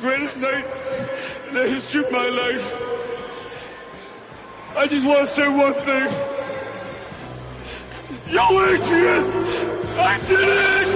greatest night in the history of my life. I just want to say one thing. Yo, Adrian! I did it!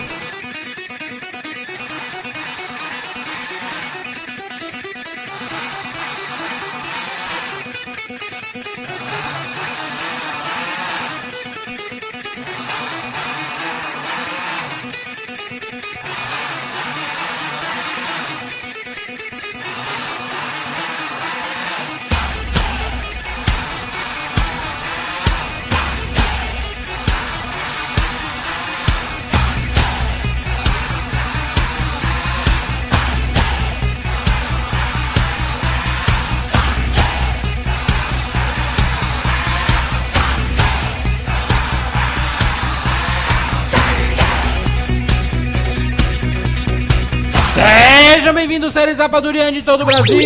Séries Rapadurianos de todo o Brasil.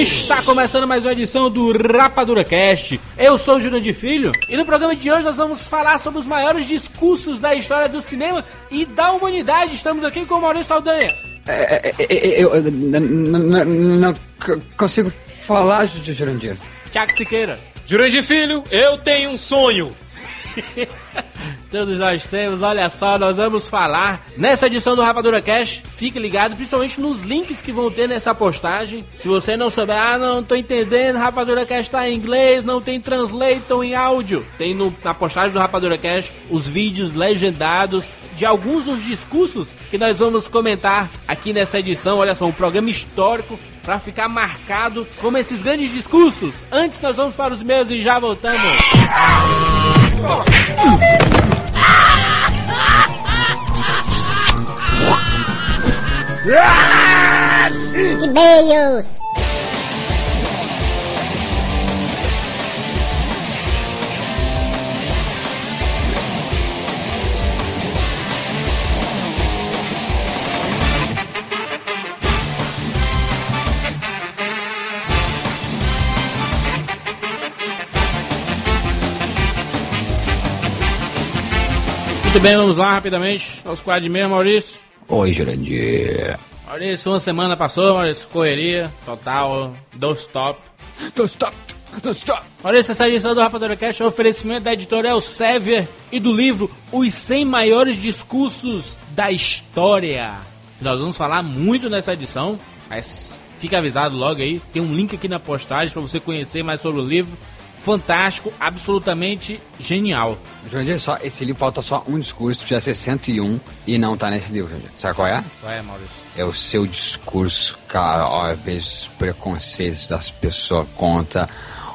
Está começando mais uma edição do Rapadura Cast. Eu sou o Júnior de Filho e no programa de hoje nós vamos falar sobre os maiores discursos da história do cinema e da humanidade. Estamos aqui com o Maurício Saldanha. É, é, é, eu n- n- n- não consigo falar, Ju- Jurandir. Tiago Siqueira. Jurandir Filho, eu tenho um sonho. Todos nós temos, olha só, nós vamos falar nessa edição do Rapadura Cash. Fique ligado, principalmente nos links que vão ter nessa postagem. Se você não souber, ah, não tô entendendo, Rapadura Cash tá em inglês, não tem translator em áudio. Tem no- na postagem do Rapadura Cash os vídeos legendados de alguns dos discursos que nós vamos comentar aqui nessa edição. Olha só, um programa histórico para ficar marcado como esses grandes discursos. Antes nós vamos para os meus e já voltamos. E-mails. Muito bem, vamos lá rapidamente aos quadros mesmo, Maurício. Oi, Jurandir. Maurício, uma semana passou, Maurício, correria, total, don't stop. Don't stop, don't stop. Maurício, essa edição do Rapadura Cash é um oferecimento da editorial Sevier e do livro Os 100 Maiores Discursos da História. Nós vamos falar muito nessa edição, mas fica avisado logo aí, tem um link aqui na postagem para você conhecer mais sobre o livro. Fantástico, absolutamente genial. Jurandir, só, esse livro falta só um discurso, precisa ser 101 e não tá nesse livro, Jurandir. Sabe qual é? Qual é, Maurício? É o seu discurso, cara, ó, vezes os preconceitos das pessoas contra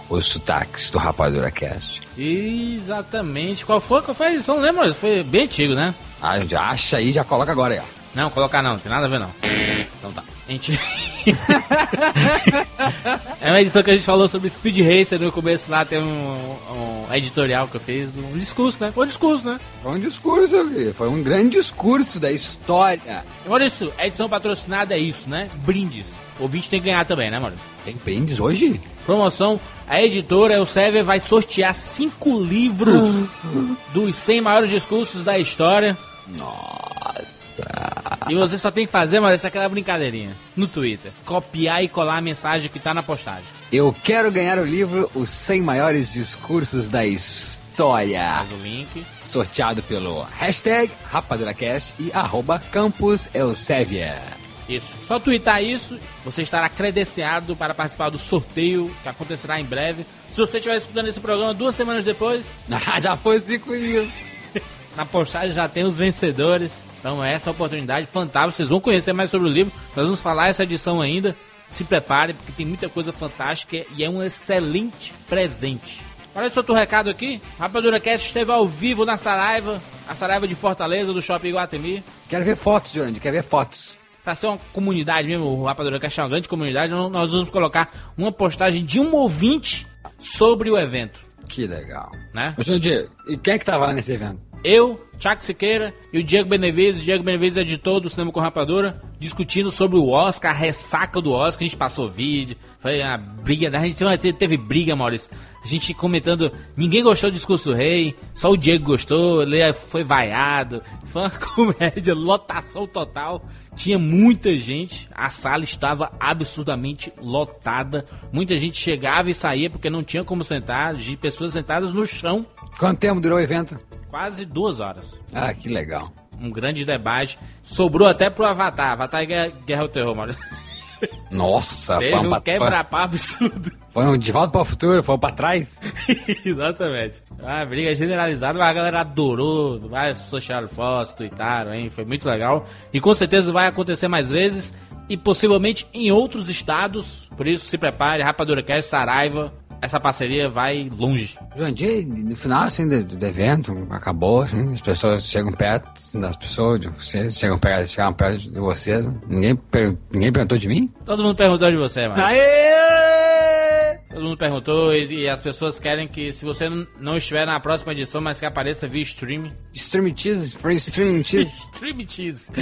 os sotaques do Rapadura Cast. Exatamente. Qual foi? Qual foi a edição? Maurício. Foi bem antigo, né? Ah, já acha aí, já coloca agora aí, ó. Não, colocar não, tem nada a ver não. Então tá. A gente. é uma edição que a gente falou sobre Speed Racer no começo lá, tem um, um editorial que eu fiz, um discurso, né? Foi um discurso, né? Foi um discurso, foi um grande discurso da história. Maurício, a edição patrocinada é isso, né? Brindes. O ouvinte tem que ganhar também, né, Maurício? Tem brindes hoje? Promoção, a editora Elsevier vai sortear cinco livros dos 100 maiores discursos da história. Nossa. E você só tem que fazer, Maurício, aquela brincadeirinha no Twitter. Copiar e colar a mensagem que tá na postagem. Eu quero ganhar o livro Os 100 Maiores Discursos da História. Faz o link. Sorteado pelo hashtag RapaduraCast e arroba Campus Elsevier. Isso. Só twittar isso, você estará credenciado para participar do sorteio que acontecerá em breve. Se você estiver escutando esse programa duas semanas depois, Já foi cinco isso. na postagem já tem os vencedores. Então essa é uma oportunidade fantástica. Vocês vão conhecer mais sobre o livro. Nós vamos falar essa edição ainda. Se prepare, porque tem muita coisa fantástica e é um excelente presente. Olha só outro recado aqui. Rapadura Cast esteve ao vivo na Saraiva, a Saraiva de Fortaleza, do Shopping Guatemi. Quero ver fotos, Jorge, quero ver fotos. Pra ser uma comunidade mesmo, o Rapadura Cast é uma grande comunidade, nós vamos colocar uma postagem de um ouvinte sobre o evento. Que legal. né? Ô, Jandir, e quem é que tava lá nesse evento? Eu, Tiago Siqueira e o Diego Benevides, o Diego Benevides editor do Cinema com Rapadura, discutindo sobre o Oscar, a ressaca do Oscar, a gente passou vídeo, foi uma briga, né? a gente teve briga, Maurício. A gente comentando, ninguém gostou do discurso do rei, só o Diego gostou, ele foi vaiado, foi uma comédia, lotação total. Tinha muita gente, a sala estava absurdamente lotada. Muita gente chegava e saía porque não tinha como sentar, de pessoas sentadas no chão, Quanto tempo durou o evento? quase duas horas Ah, que legal. um grande debate. Sobrou até pro Avatar. Avatar é Guerra, ao Terror, mano. Nossa, Teve foi um, pra, quebra-pau absurdo. Foi de volta para o futuro, foi pra trás. Exatamente. Ah, briga generalizada, mas a galera adorou. Várias pessoas tiraram fotos, tweetaram, hein? Foi muito legal. E com certeza vai acontecer mais vezes. E possivelmente em outros estados. Por isso, se prepare. Rapadura Cast, Saraiva. Essa parceria vai longe. Jandir, no final assim, do, do evento, acabou, assim, as pessoas chegam perto das pessoas, de vocês, chegam perto, chegam perto de vocês. Ninguém, per- ninguém perguntou de mim? Todo mundo perguntou de você, mano. Aê! Todo mundo perguntou e, e as pessoas querem que, se você não estiver na próxima edição, mas que apareça via streaming. Stream cheese, free stream cheese. Stream cheese.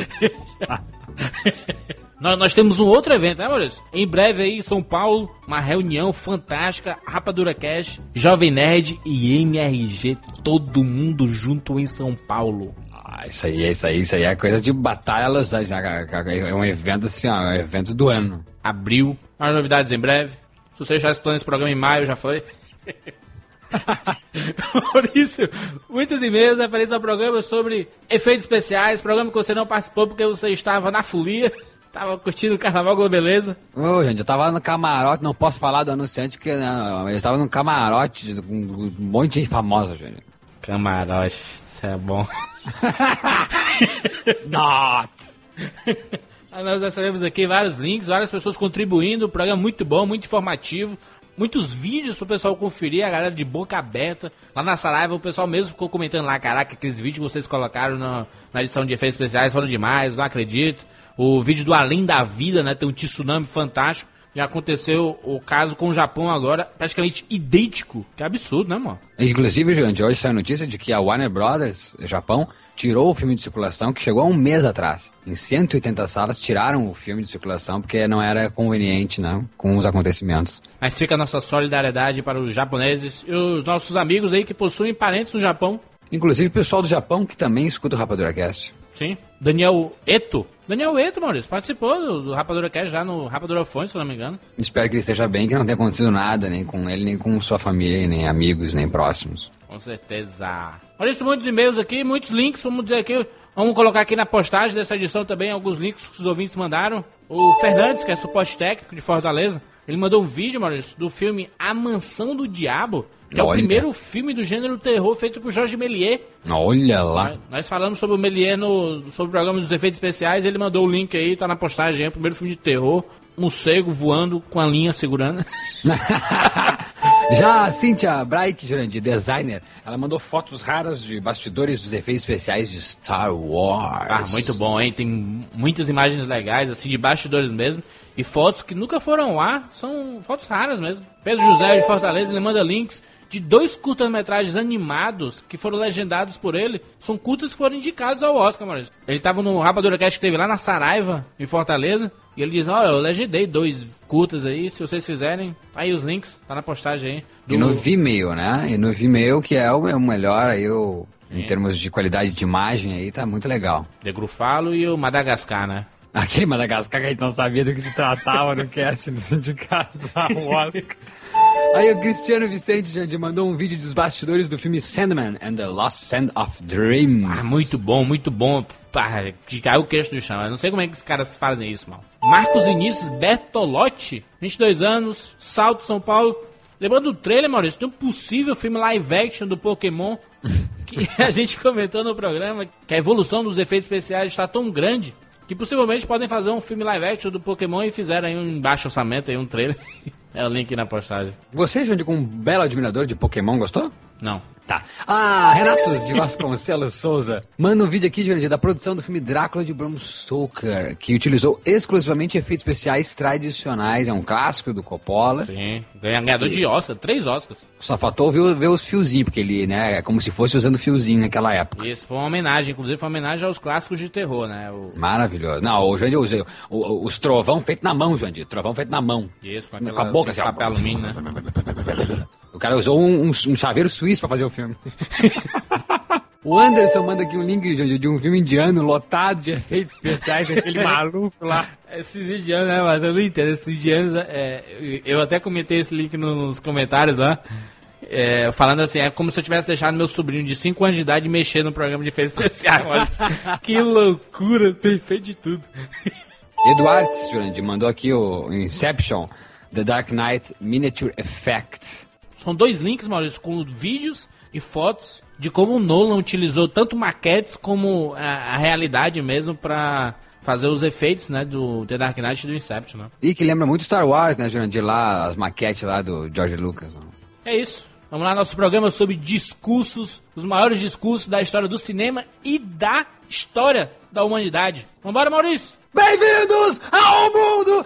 nós, nós temos um outro evento, né, Maurício? Em breve aí em São Paulo, uma reunião fantástica, Rapadura Cash, Jovem Nerd e MRG, todo mundo junto em São Paulo. Ah, isso aí, isso aí, isso aí é coisa de batalha Los Angeles? É um evento assim, ó, é um evento do ano. Abril, mais novidades em breve. Se você já explorou esse programa em maio, já foi. Maurício, muitos e-mails referentes ao programa sobre efeitos especiais, programa que você não participou porque você estava na folia, estava curtindo o Carnaval com beleza. Ô, gente, eu tava no camarote, não posso falar do anunciante, que não, eu tava no camarote com um monte de gente famosa, gente. Camarote, isso é bom. Not! Nós recebemos aqui vários links, várias pessoas contribuindo, o programa é muito bom, muito informativo. Muitos vídeos pro pessoal conferir, a galera de boca aberta. Lá na Saraiva, o pessoal mesmo ficou comentando lá, caraca, aqueles vídeos que vocês colocaram na, na edição de efeitos especiais foram demais, não acredito. O vídeo do Além da Vida, né, tem um tsunami fantástico. Já aconteceu o caso com o Japão agora, praticamente idêntico. Que absurdo, né, mano? Inclusive, gente, hoje saiu a notícia de que a Warner Brothers, Japão, tirou o filme de circulação, que chegou há um mês atrás. Em 180 salas, tiraram o filme de circulação porque não era conveniente, né, com os acontecimentos. Mas fica a nossa solidariedade para os japoneses e os nossos amigos aí que possuem parentes no Japão. Inclusive o pessoal do Japão que também escuta o Rapadura Cast. Sim. Daniel Eto. Daniel Eto, Maurício, participou do, do Rapadura Cast já no Rapadura Fone, se não me engano. Espero que ele esteja bem, que não tenha acontecido nada, nem com ele, nem com sua família, nem amigos, nem próximos. Com certeza. Maurício, muitos e-mails aqui, muitos links, vamos dizer aqui. Vamos colocar aqui na postagem dessa edição também alguns links que os ouvintes mandaram. O Fernandes, que é suporte técnico de Fortaleza, ele mandou um vídeo, Maurício, do filme A Mansão do Diabo, que é o Olha. primeiro filme do gênero terror feito por Jorge Méliès. Olha lá. Nós- falamos sobre o Melier no sobre o programa dos efeitos especiais, ele mandou o link aí, tá na postagem, é o primeiro filme de terror, morcego voando com a linha segurando. Já a Cynthia Braik, Jurandir, designer, ela mandou fotos raras de bastidores dos efeitos especiais de Star Wars. Ah, muito bom, hein? Tem muitas imagens legais, assim, de bastidores mesmo, e fotos que nunca foram lá, são fotos raras mesmo. Pedro José de Fortaleza, ele manda links de dois curtas-metragens animados que foram legendados por ele. São curtas que foram indicados ao Oscar, Maurício. Ele tava no Rapadura Cast que teve lá na Saraiva, em Fortaleza, e ele diz, olha, eu legendei dois curtas aí, se vocês fizerem, tá aí os links, tá na postagem aí. E no Vimeo, né? E no Vimeo, que é o, é o melhor aí, o, em termos de qualidade de imagem aí, tá muito legal. De Grufalo e o Madagascar, né? Aquele Madagascar que a gente não sabia do que se tratava no cast do Sindicato Star Oscar. Aí o Cristiano Vicente já mandou um vídeo dos bastidores do filme Sandman and the Lost Sand of Dreams. Ah, muito bom, muito bom. De cair o queixo do chão. Eu não sei como é que os caras fazem isso, mal. Marcos Vinícius Bertolotti, 22 anos, Salto, São Paulo. Lembrando do trailer, Maurício, de um possível filme live action do Pokémon que a gente comentou no programa que a evolução dos efeitos especiais está tão grande que possivelmente podem fazer um filme live action do Pokémon e fizeram aí um baixo orçamento, aí um trailer. É o link na postagem. Você, como um belo admirador de Pokémon, gostou? Não. Tá. Ah, Renatos de Vasconcelos Souza. Manda um vídeo aqui, Jurandir, da produção do filme Drácula de Bram Stoker, que utilizou exclusivamente efeitos especiais tradicionais. É um clássico do Coppola. Sim. Ganhador de Oscar, três Oscars. Só faltou ver, ver os fiozinhos, porque ele, né, é como se fosse usando fiozinho naquela época. Isso foi uma homenagem, inclusive foi uma homenagem aos clássicos de terror, né? O... Maravilhoso. Não, o Jandir, usei o- o- os trovão feito na mão, Jandir. Trovão feito na mão. Isso, com, Com aquela, a boca, assim, papel alumínio, né? O cara usou um, um- um chaveiro suíço pra fazer o filme. o Anderson manda aqui um link Jandir, de um filme indiano lotado de efeitos especiais, aquele maluco lá. Esses indianos, né? Mas eu não entendo. Esses indianos, é, eu até comentei esse link nos comentários lá. é, falando assim, é como se eu tivesse deixado meu sobrinho de 5 anos de idade mexer no programa de efeitos especiais. Que loucura, perfeito de tudo. Eduardo Jurandir mandou aqui o Inception, The Dark Knight Miniature Effects. São dois links, Maurício, com vídeos e fotos de como o Nolan utilizou tanto maquetes como a, a realidade mesmo pra fazer os efeitos, né, do The Dark Knight e do Inception, né? E que lembra muito Star Wars, né, Jurandir? Lá, as maquetes lá do George Lucas. né? É isso. Vamos lá, nosso programa sobre discursos, os maiores discursos da história do cinema e da história da humanidade. Vambora, Maurício! Bem-vindos ao mundo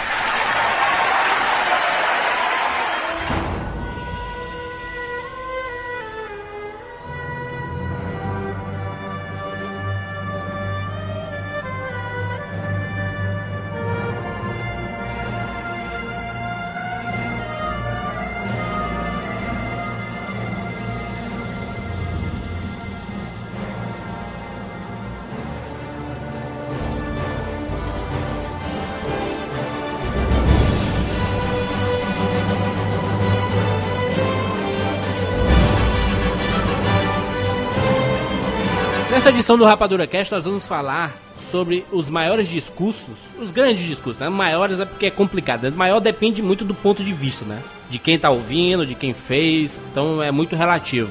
Edição do Rapadura Cast, nós vamos falar sobre os maiores discursos, os grandes discursos, né? Maiores é porque é complicado. né? Maior depende muito do ponto de vista, né? De quem tá ouvindo, de quem fez, então é muito relativo.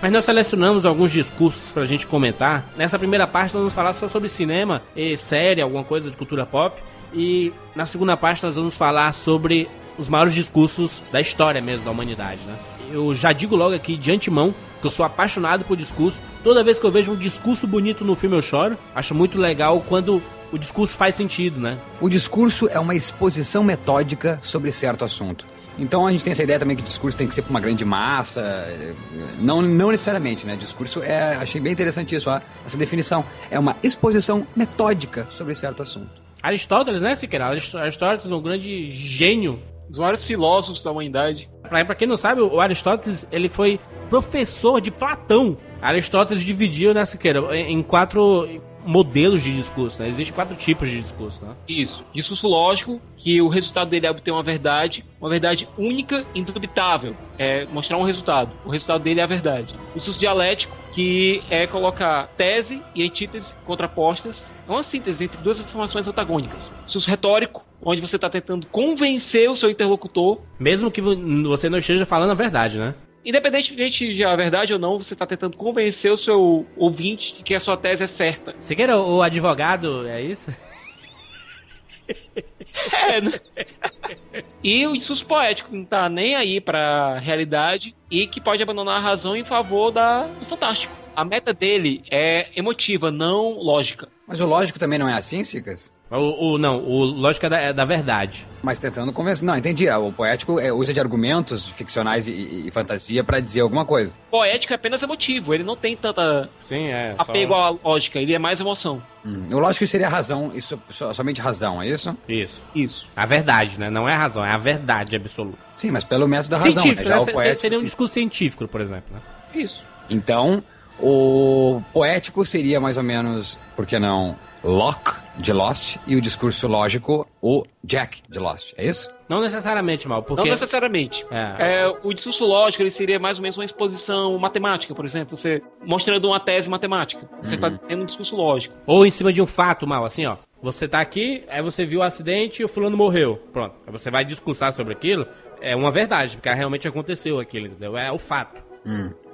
Mas nós selecionamos alguns discursos pra gente comentar. Nessa primeira parte nós vamos falar só sobre cinema e série, alguma coisa de cultura pop. E na segunda parte nós vamos falar sobre os maiores discursos da história mesmo da humanidade, né? Eu já digo logo aqui de antemão que eu sou apaixonado por discurso. Toda vez que eu vejo um discurso bonito no filme eu choro. Acho muito legal quando o discurso faz sentido, né? O discurso é uma exposição metódica sobre certo assunto. Então a gente tem essa ideia também que discurso tem que ser para uma grande massa. eh, Não, não necessariamente, né? Discurso é. Achei bem interessante isso, ó, essa definição. É uma exposição metódica sobre certo assunto. Aristóteles, né, Siqueira? Arist- Aristóteles é um grande gênio Os maiores filósofos da humanidade. Pra quem não sabe, o Aristóteles ele foi professor de Platão. Aristóteles dividiu, né, Siqueira, em em quatro modelos de discurso. Né? Existem quatro tipos de discurso. Né? Isso. Discurso lógico, que o resultado dele é obter uma verdade, uma verdade única, indubitável. É mostrar um resultado. O resultado dele é a verdade. O discurso dialético, que é colocar tese e antítese contrapostas. É uma síntese entre duas informações antagônicas. Discurso retórico, onde você está tentando convencer o seu interlocutor Mesmo que vo- você não esteja falando a verdade, né? Independentemente de a verdade ou não, você está tentando convencer o seu ouvinte de que a sua tese é certa. Siqueira, o advogado, é isso? É, né? E o discurso poético que não tá nem aí pra realidade e que pode abandonar a razão em favor da, do fantástico. A meta dele é emotiva, não lógica. Mas o lógico também não é assim, Sicas? O, o- não, o lógica é da, é da verdade. Mas tentando convencer. Não, entendi. O poético é, usa de argumentos ficcionais e, e- e fantasia pra dizer alguma coisa. Poético é apenas emotivo, ele não tem tanta Sim, é. apego à lógica, ele é mais emoção. Hum, O lógico seria razão, isso, so- somente razão, é isso? Isso. Isso. A verdade, né? Não é a razão, é a verdade absoluta. Sim, mas pelo método da razão. científico, né? né? Seria um discurso científico, por exemplo. Né? Isso. Então, o poético seria mais ou menos, por que não, Locke de Lost e o discurso lógico, o Jack de Lost. É isso? Não necessariamente, mal, porque... Não necessariamente. É. É, o discurso lógico ele seria mais ou menos uma exposição matemática, por exemplo. Você mostrando uma tese matemática. Você está tendo um discurso lógico. Ou em cima de um fato, mal, assim, ó. Você tá aqui, aí você viu o acidente e o fulano morreu. Pronto. Aí você vai discursar sobre aquilo. É uma verdade, porque realmente aconteceu aquilo, entendeu? É o fato.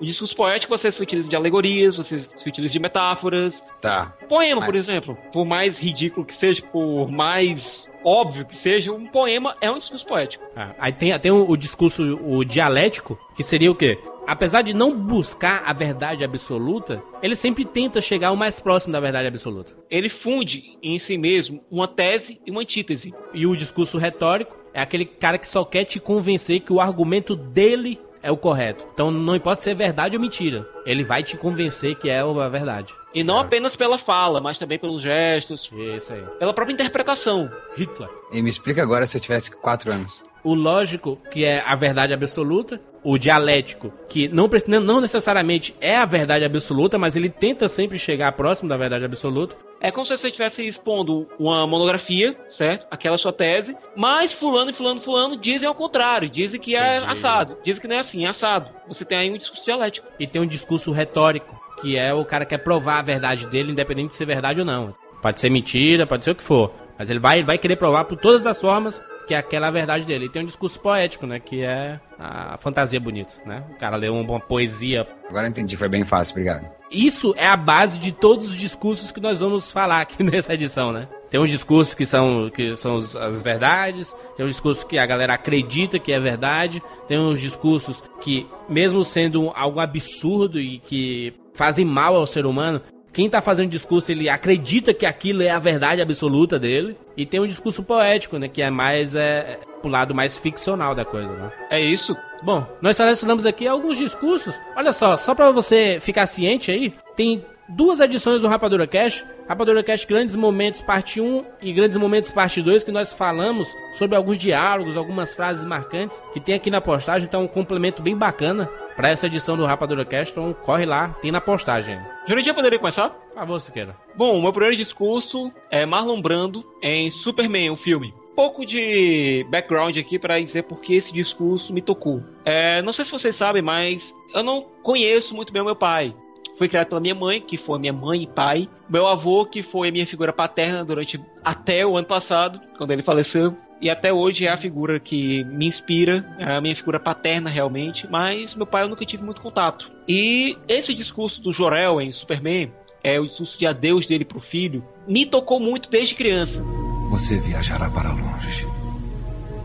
O discurso poético você se utiliza de alegorias, você se utiliza de metáforas. Tá. Poema, Mas- por exemplo, por mais ridículo que seja, por mais óbvio que seja, um poema é um discurso poético. Ah, aí tem, tem o, o discurso, o dialético, que seria o quê? Apesar de não buscar a verdade absoluta, ele sempre tenta chegar o mais próximo da verdade absoluta. Ele funde em si mesmo uma tese e uma antítese. E o discurso retórico é aquele cara que só quer te convencer que o argumento dele é o correto. Então não importa se é verdade ou mentira, ele vai te convencer que é a verdade. E não apenas pela fala, mas também pelos gestos, Isso aí. pela própria interpretação. Hitler. E me explica agora se eu tivesse quatro anos. O lógico, que é a verdade absoluta. O dialético, que não, não- necessariamente é a verdade absoluta, mas ele tenta sempre chegar próximo da verdade absoluta. É como se você estivesse expondo uma monografia, certo? Aquela sua tese, mas fulano e fulano fulano dizem ao contrário, dizem que é Entendi. assado, dizem que não é assim, é assado. Você tem aí um discurso dialético. E tem um discurso retórico, que é o cara que quer provar a verdade dele, independente de ser verdade ou não. Pode ser mentira, pode ser o que for. Mas ele vai, vai querer provar por todas as formas que aquela é a verdade dele. E tem um discurso poético, né? Que é a fantasia bonita, né? O cara lê uma, uma poesia. Agora entendi, foi bem fácil, obrigado. Isso é a base de todos os discursos que nós vamos falar aqui nessa edição, né? Tem uns discursos que são, que são as verdades, tem uns discursos que a galera acredita que é verdade, tem uns discursos que, mesmo sendo algo absurdo e que fazem mal ao ser humano, quem tá fazendo discurso, ele acredita que aquilo é a verdade absoluta dele. E tem um discurso poético, né? Que é mais, é, pro lado mais ficcional da coisa, né? É isso? Bom, nós selecionamos aqui alguns discursos. Olha só, só pra você ficar ciente aí, tem duas edições do Rapadura Cash. Rapadura Cash Grandes Momentos Parte 1 e Grandes Momentos Parte 2, que nós falamos sobre alguns diálogos, algumas frases marcantes que tem aqui na postagem. Então, um complemento bem bacana pra essa edição do Rapadura Cash. Então, corre lá, tem na postagem. Jurandir, poderia começar? Por favor, Siqueira. Bom, o meu primeiro discurso é Marlon Brando em Superman, o filme. Pouco de background aqui para dizer por que esse discurso me tocou. É, não sei se vocês sabem, mas eu não conheço muito bem o meu pai. Fui criado pela minha mãe, que foi minha mãe e pai. Meu avô, que foi a minha figura paterna durante até o ano passado, quando ele faleceu. E até hoje é a figura que me inspira, é a minha figura paterna realmente, mas meu pai eu nunca tive muito contato. E esse discurso do Jorel em Superman, é o discurso de adeus dele pro filho, me tocou muito desde criança. Você viajará para longe,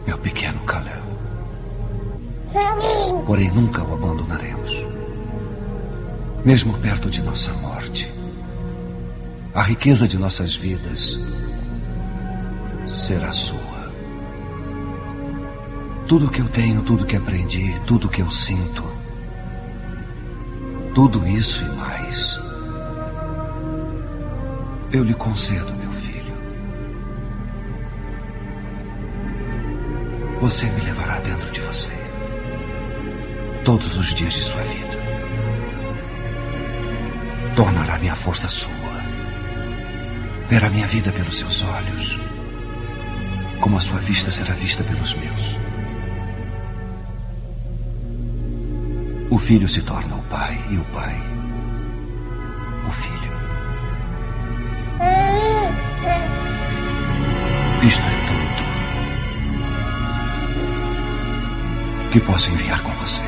meu pequeno Kalel. Porém, nunca o abandonaremos. Mesmo perto de nossa morte, a riqueza de nossas vidas será sua. Tudo que eu tenho, tudo que aprendi, tudo que eu sinto, tudo isso e mais, eu lhe concedo, meu filho. Você me levará dentro de você. Todos os dias de sua vida. Tornará minha força sua. Verá minha vida pelos seus olhos. Como a sua vista será vista pelos meus. O filho se torna o pai e o pai. O filho. Isto é tudo que posso enviar com você.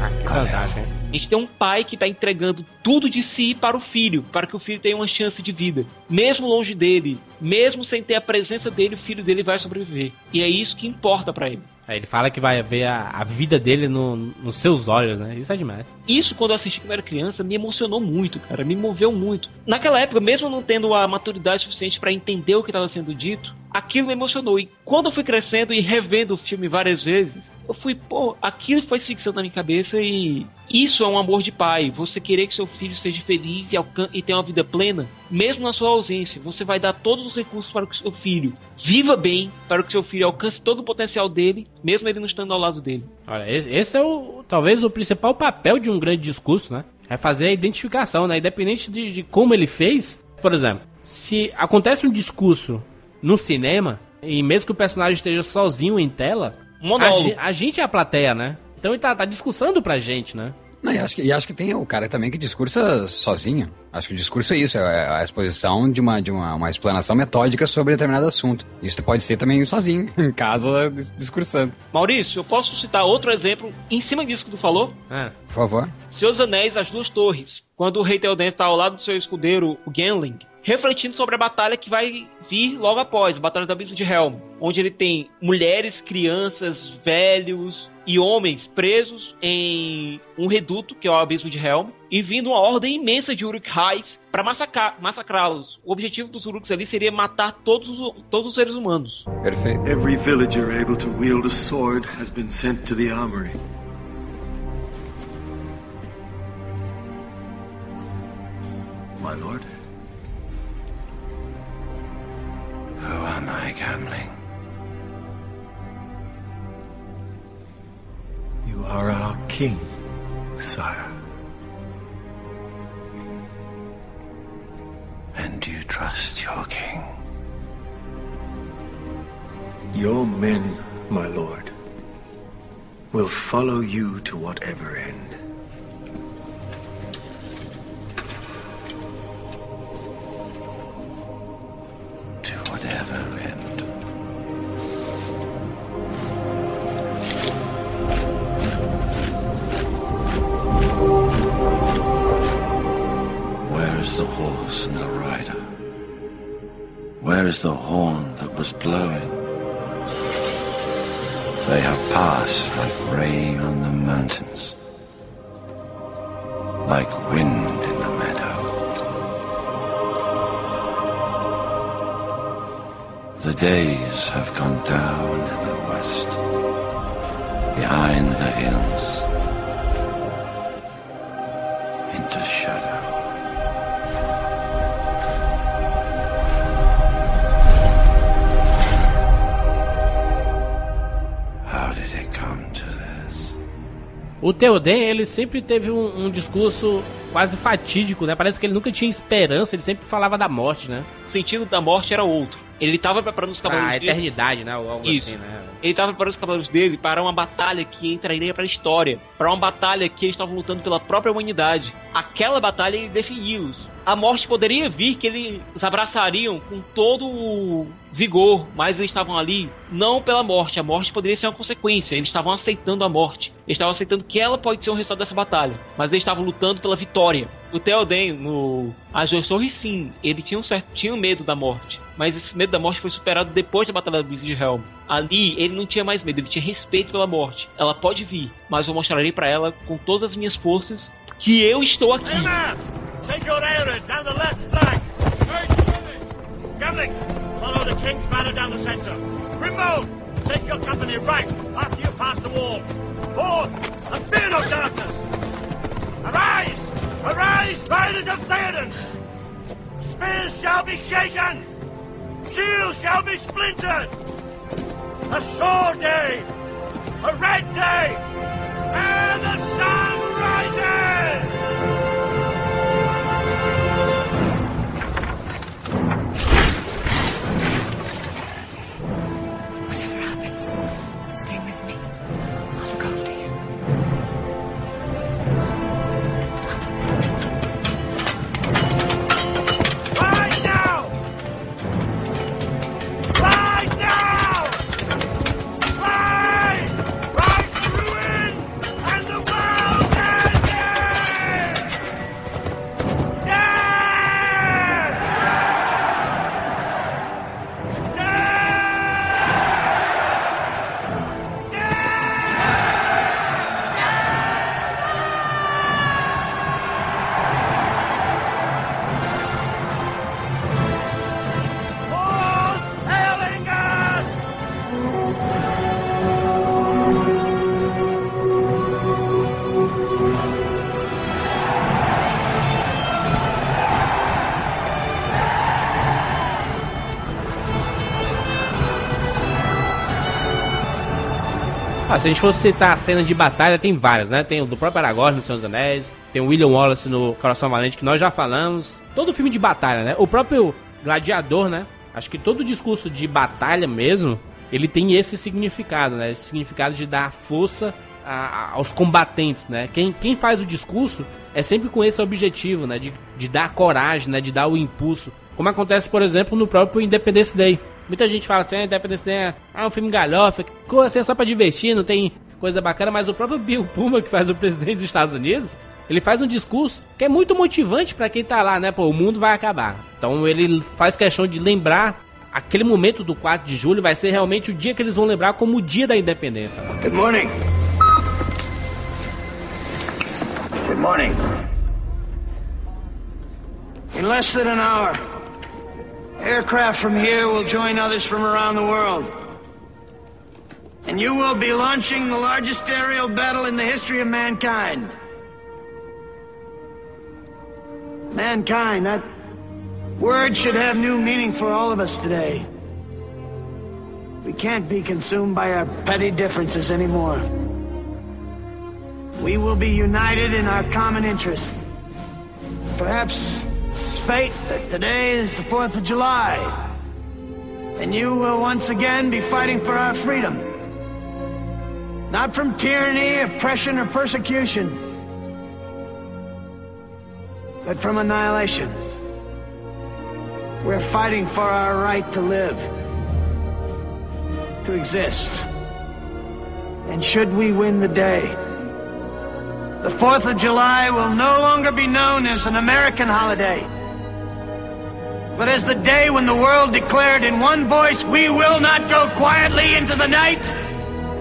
Ah, que. A gente tem um pai que está entregando tudo de si para o filho, para que o filho tenha uma chance de vida. Mesmo longe dele, mesmo sem ter a presença dele, o filho dele vai sobreviver. E é isso que importa para ele. Aí ele fala que vai ver a, a vida dele no- nos seus olhos, né? Isso é demais. Isso, quando eu assisti quando eu era criança, me emocionou muito, cara. Me moveu muito. Naquela época, mesmo não tendo a maturidade suficiente para entender o que estava sendo dito, aquilo me emocionou. E quando eu fui crescendo e revendo o filme várias vezes, eu fui, pô, aquilo foi fixando na minha cabeça e isso é um amor de pai. Você querer que seu filho seja feliz e, e tenha uma vida plena, mesmo na sua ausência. Você vai dar todos os recursos para que seu filho viva bem, para que seu filho alcance todo o potencial dele, mesmo ele não estando ao lado dele. Olha, esse, é o talvez o principal papel de um grande discurso, né? É fazer a identificação, né? Independente de, de como ele fez. Por exemplo, se acontece um discurso no cinema, e mesmo que o personagem esteja sozinho em tela, a, a gente é a plateia, né? Então ele tá, tá discursando pra gente, né? Não, e, acho que, e acho que tem o cara também que discursa sozinho. Acho que o discurso é isso, é a exposição de uma, de uma, uma explanação metódica sobre determinado assunto. Isso pode ser também sozinho, em casa, discursando. Maurício, eu posso citar outro exemplo em cima disso que tu falou? Ah, Por favor. Seus Anéis, As Duas Torres. Quando o rei Theoden está ao lado do seu escudeiro, o Genling, refletindo sobre a batalha que vai vir logo após, a Batalha do Abismo de Helm, onde ele tem mulheres, crianças, velhos e homens presos em um reduto, que é o Abismo de Helm, e vindo uma ordem imensa de Uruk-hais para massacrar, massacrá-los. O objetivo dos Uruks ali seria matar todos, os- todos os seres humanos. Perfeito. Every villager able to wield a sword has been sent to the armory. My lord? Gambling? You are our king, sire. And you trust your king? Your men, my lord, will follow you to whatever end. The horn that was blowing? They have passed like rain on the mountains, like wind in the meadow. The days have gone down in the west, behind the hills, O Theoden, ele sempre teve um, um discurso quase fatídico, né? Parece que ele nunca tinha esperança, ele sempre falava da morte, né? O sentido da morte era outro. Ele estava preparando os cavaleiros A dele. eternidade, né? Ou algo Isso. assim, né? Ele estava preparando os cavaleiros dele para uma batalha que entraria para a história. Para uma batalha que eles estavam lutando pela própria humanidade. Aquela batalha ele definiu-os. A morte poderia vir que eles abraçariam com todo o vigor, mas eles estavam ali não pela morte. A morte poderia ser uma consequência. Eles estavam aceitando a morte. Eles estavam aceitando que ela pode ser o resultado dessa batalha. Mas eles estavam lutando pela vitória. O Theoden, no Duas Torres, sim, ele tinha um certo tinha medo da morte. Mas esse medo da morte foi superado depois da Batalha do de Helm. Ali, ele não tinha mais medo, ele tinha respeito pela morte. Ela pode vir, mas eu mostrarei para ela com todas as minhas forças que eu estou aqui. Take your Aerid down the left flank. Gamling, follow the King's banner down the center. Grimmauld, take your company right after you pass the wall. Forth, and fear no darkness. Arise! Arise, riders of Theoden! Spears shall be shaken! Shields shall be splintered! A sword day! A red day! Ah, se a gente fosse citar a cena de batalha, tem várias, né? Tem o do próprio Aragorn no Senhor dos Anéis, tem o William Wallace no Coração Valente, que nós já falamos. Todo filme de batalha, né? O próprio Gladiador, né? Acho que todo discurso de batalha mesmo, ele tem esse significado, né? Esse significado de dar força a- aos combatentes, né? Quem, quem faz o discurso é sempre com esse objetivo, né? De, de dar coragem, né? De dar o impulso. Como acontece, por exemplo, no próprio Independence Day. Muita gente fala assim, ah, Independence Day é ah, um filme galhofa, assim, é só pra divertir, não tem coisa bacana, mas o próprio Bill Puma, que faz o presidente dos Estados Unidos, ele faz um discurso que é muito motivante pra quem tá lá, né? Pô, o mundo vai acabar. Então ele faz questão de lembrar aquele momento do 4 de julho vai ser realmente o dia que eles vão lembrar como o dia da independência. Good morning. Good morning. In less than an hour, aircraft from here will join others from around the world. And you will be launching the largest aerial battle in the history of mankind. Mankind, that word should have new meaning for all of us today. We can't be consumed by our petty differences anymore. We will be united in our common interest. Perhaps it's fate that today is the 4th of July. And you will once again be fighting for our freedom. Not from tyranny, oppression, or persecution, but from annihilation. We're fighting for our right to live to exist. And should we win the day, the 4th of July will no longer be known as an American holiday, but as the day when the world declared in one voice, we will not go quietly into the night.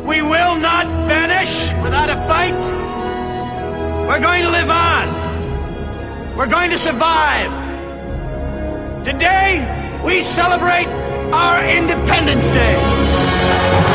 We will not vanish without a fight. We're going to live on. We're going to survive. Today, we celebrate our Independence Day.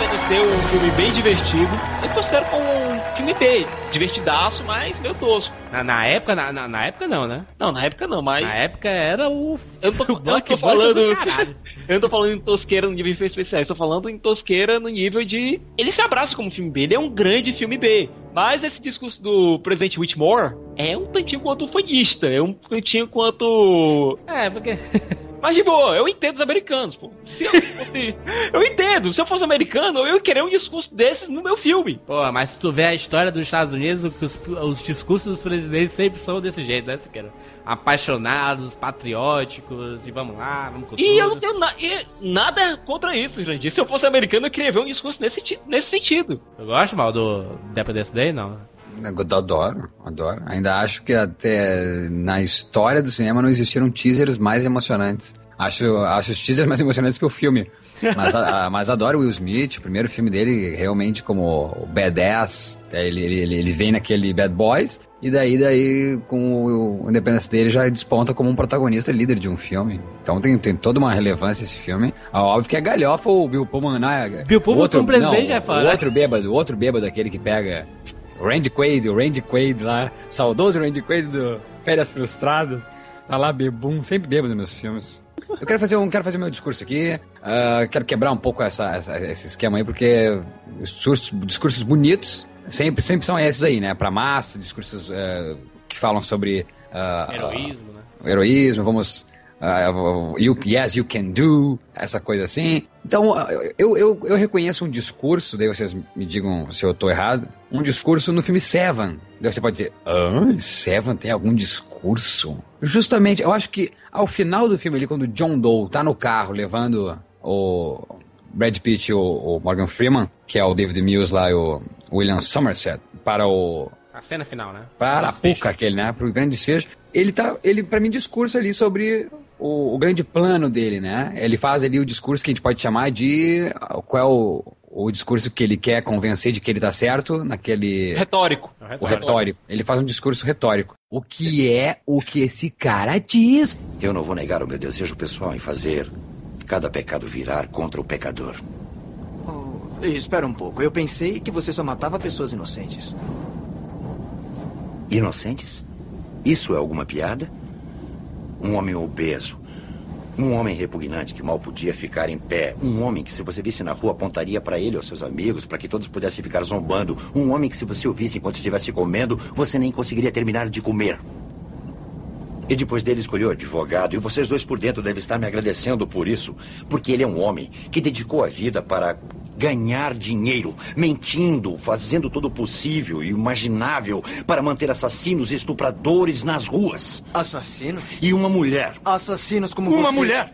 Eu Day é um filme bem divertido. Eu considero como um filme B, divertidaço, mas meio tosco. Na, na época, na, na, na época não, né? Não, na época não, mas. Na época era o. Eu não tô, eu não tô falando. eu não tô falando em tosqueira no nível de especiais, tô falando em tosqueira no nível de. Ele se abraça como filme B, ele é um grande filme B. Mas esse discurso do presidente Whitmore é um tantinho quanto fanista, é um tantinho quanto. É, porque. Mas de boa, eu entendo os americanos, pô. Se eu fosse. eu entendo, se eu fosse americano, eu ia querer um discurso desses no meu filme. Pô, mas se tu vê a história dos Estados Unidos, os, os discursos dos presidentes sempre são desse jeito, né, Siqueira? Apaixonados, patrióticos, e vamos lá, vamos com E tudo. eu não tenho na- e nada contra isso, Jandir. Se eu fosse americano, eu queria ver um discurso nesse, nesse sentido. Eu gosto mal do Independence Day, não? Eu adoro, adoro. Ainda acho que até na história do cinema não existiram teasers mais emocionantes. Acho, acho os teasers mais emocionantes que o filme. Mas, a- mas adoro Will Smith, o primeiro filme dele realmente como o Badass. É, Ele, ele, ele, vem naquele Bad Boys, e daí, daí com o Independence dele já desponta como um protagonista líder de um filme. Então tem, tem toda uma relevância esse filme. Ah, Óbvio que é galhofa o Bill Pullman, né? Bill Pullman outro, não, é foda, O né? outro bêbado, o outro bêbado, aquele que pega... O Randy Quaid, o Randy Quaid lá, saudoso Randy Quaid do Férias Frustradas, tá lá bebum, sempre bêbado nos meus filmes. Eu quero fazer um, quero fazer meu discurso aqui, ah, quero quebrar um pouco essa, essa- esse esquema aí, porque os discursos, discursos bonitos sempre, sempre são esses aí, né? Pra massa, discursos ah, que falam sobre... ah, Heroísmo, né? heroísmo, vamos. Ah, you, yes, you can do, essa coisa assim. Então, ah, eu, eu, eu reconheço um discurso, daí vocês me digam se eu tô errado, um discurso no filme Seven. Daí você pode dizer, ah, Seven tem algum discurso? Justamente, eu acho que ao final do filme ali, quando o John Doe tá no carro levando o Brad Pitt e o, o Morgan Freeman, que é o David Mills lá e o William Somerset, para o A cena final, né? para a. PUCA, aquele, né? Pro grande desfecho. Ele tá, ele para mim discurso ali sobre o, o grande plano dele, né? Ele faz ali o discurso que a gente pode chamar de qual é o, o discurso que ele quer convencer de que ele tá certo naquele Retórico. o retórico. Ele faz um discurso retórico. O que é o que esse cara diz? Eu não vou negar o meu desejo pessoal em fazer cada pecado virar contra o pecador. Oh, espera um pouco. Eu pensei que você só matava pessoas inocentes. Inocentes? Isso é alguma piada? Um homem obeso. Um homem repugnante que mal podia ficar em pé. Um homem que, se você visse na rua, apontaria para ele ou seus amigos para que todos pudessem ficar zombando. Um homem que, se você o visse enquanto estivesse comendo, você nem conseguiria terminar de comer. E depois dele escolheu advogado. E vocês dois por dentro devem estar me agradecendo por isso. Porque ele é um homem que dedicou a vida para ganhar dinheiro, mentindo, fazendo todo o possível e imaginável para manter assassinos e estupradores nas ruas. Assassinos? E uma mulher. Assassinos como Uma você. mulher!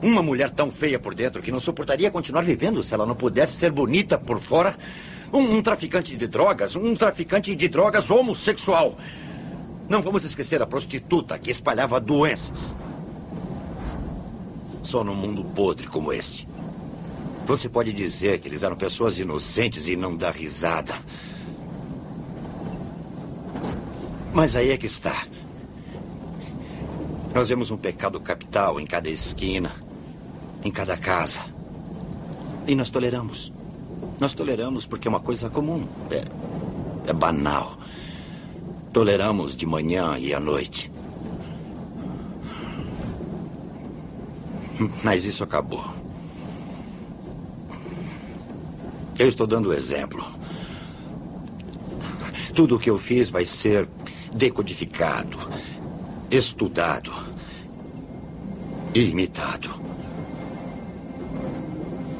Uma mulher tão feia por dentro que não suportaria continuar vivendo se ela não pudesse ser bonita por fora. Um, um traficante de drogas, um traficante de drogas homossexual. Não vamos esquecer a prostituta que espalhava doenças. Só num mundo podre como este. Você pode dizer que eles eram pessoas inocentes e não dar risada. Mas aí é que está. Nós vemos um pecado capital em cada esquina, em cada casa. E nós toleramos. Nós toleramos porque é uma coisa comum. É, é banal. Toleramos de manhã e à noite. Mas isso acabou. Eu estou dando exemplo. Tudo o que eu fiz vai ser decodificado, estudado e imitado.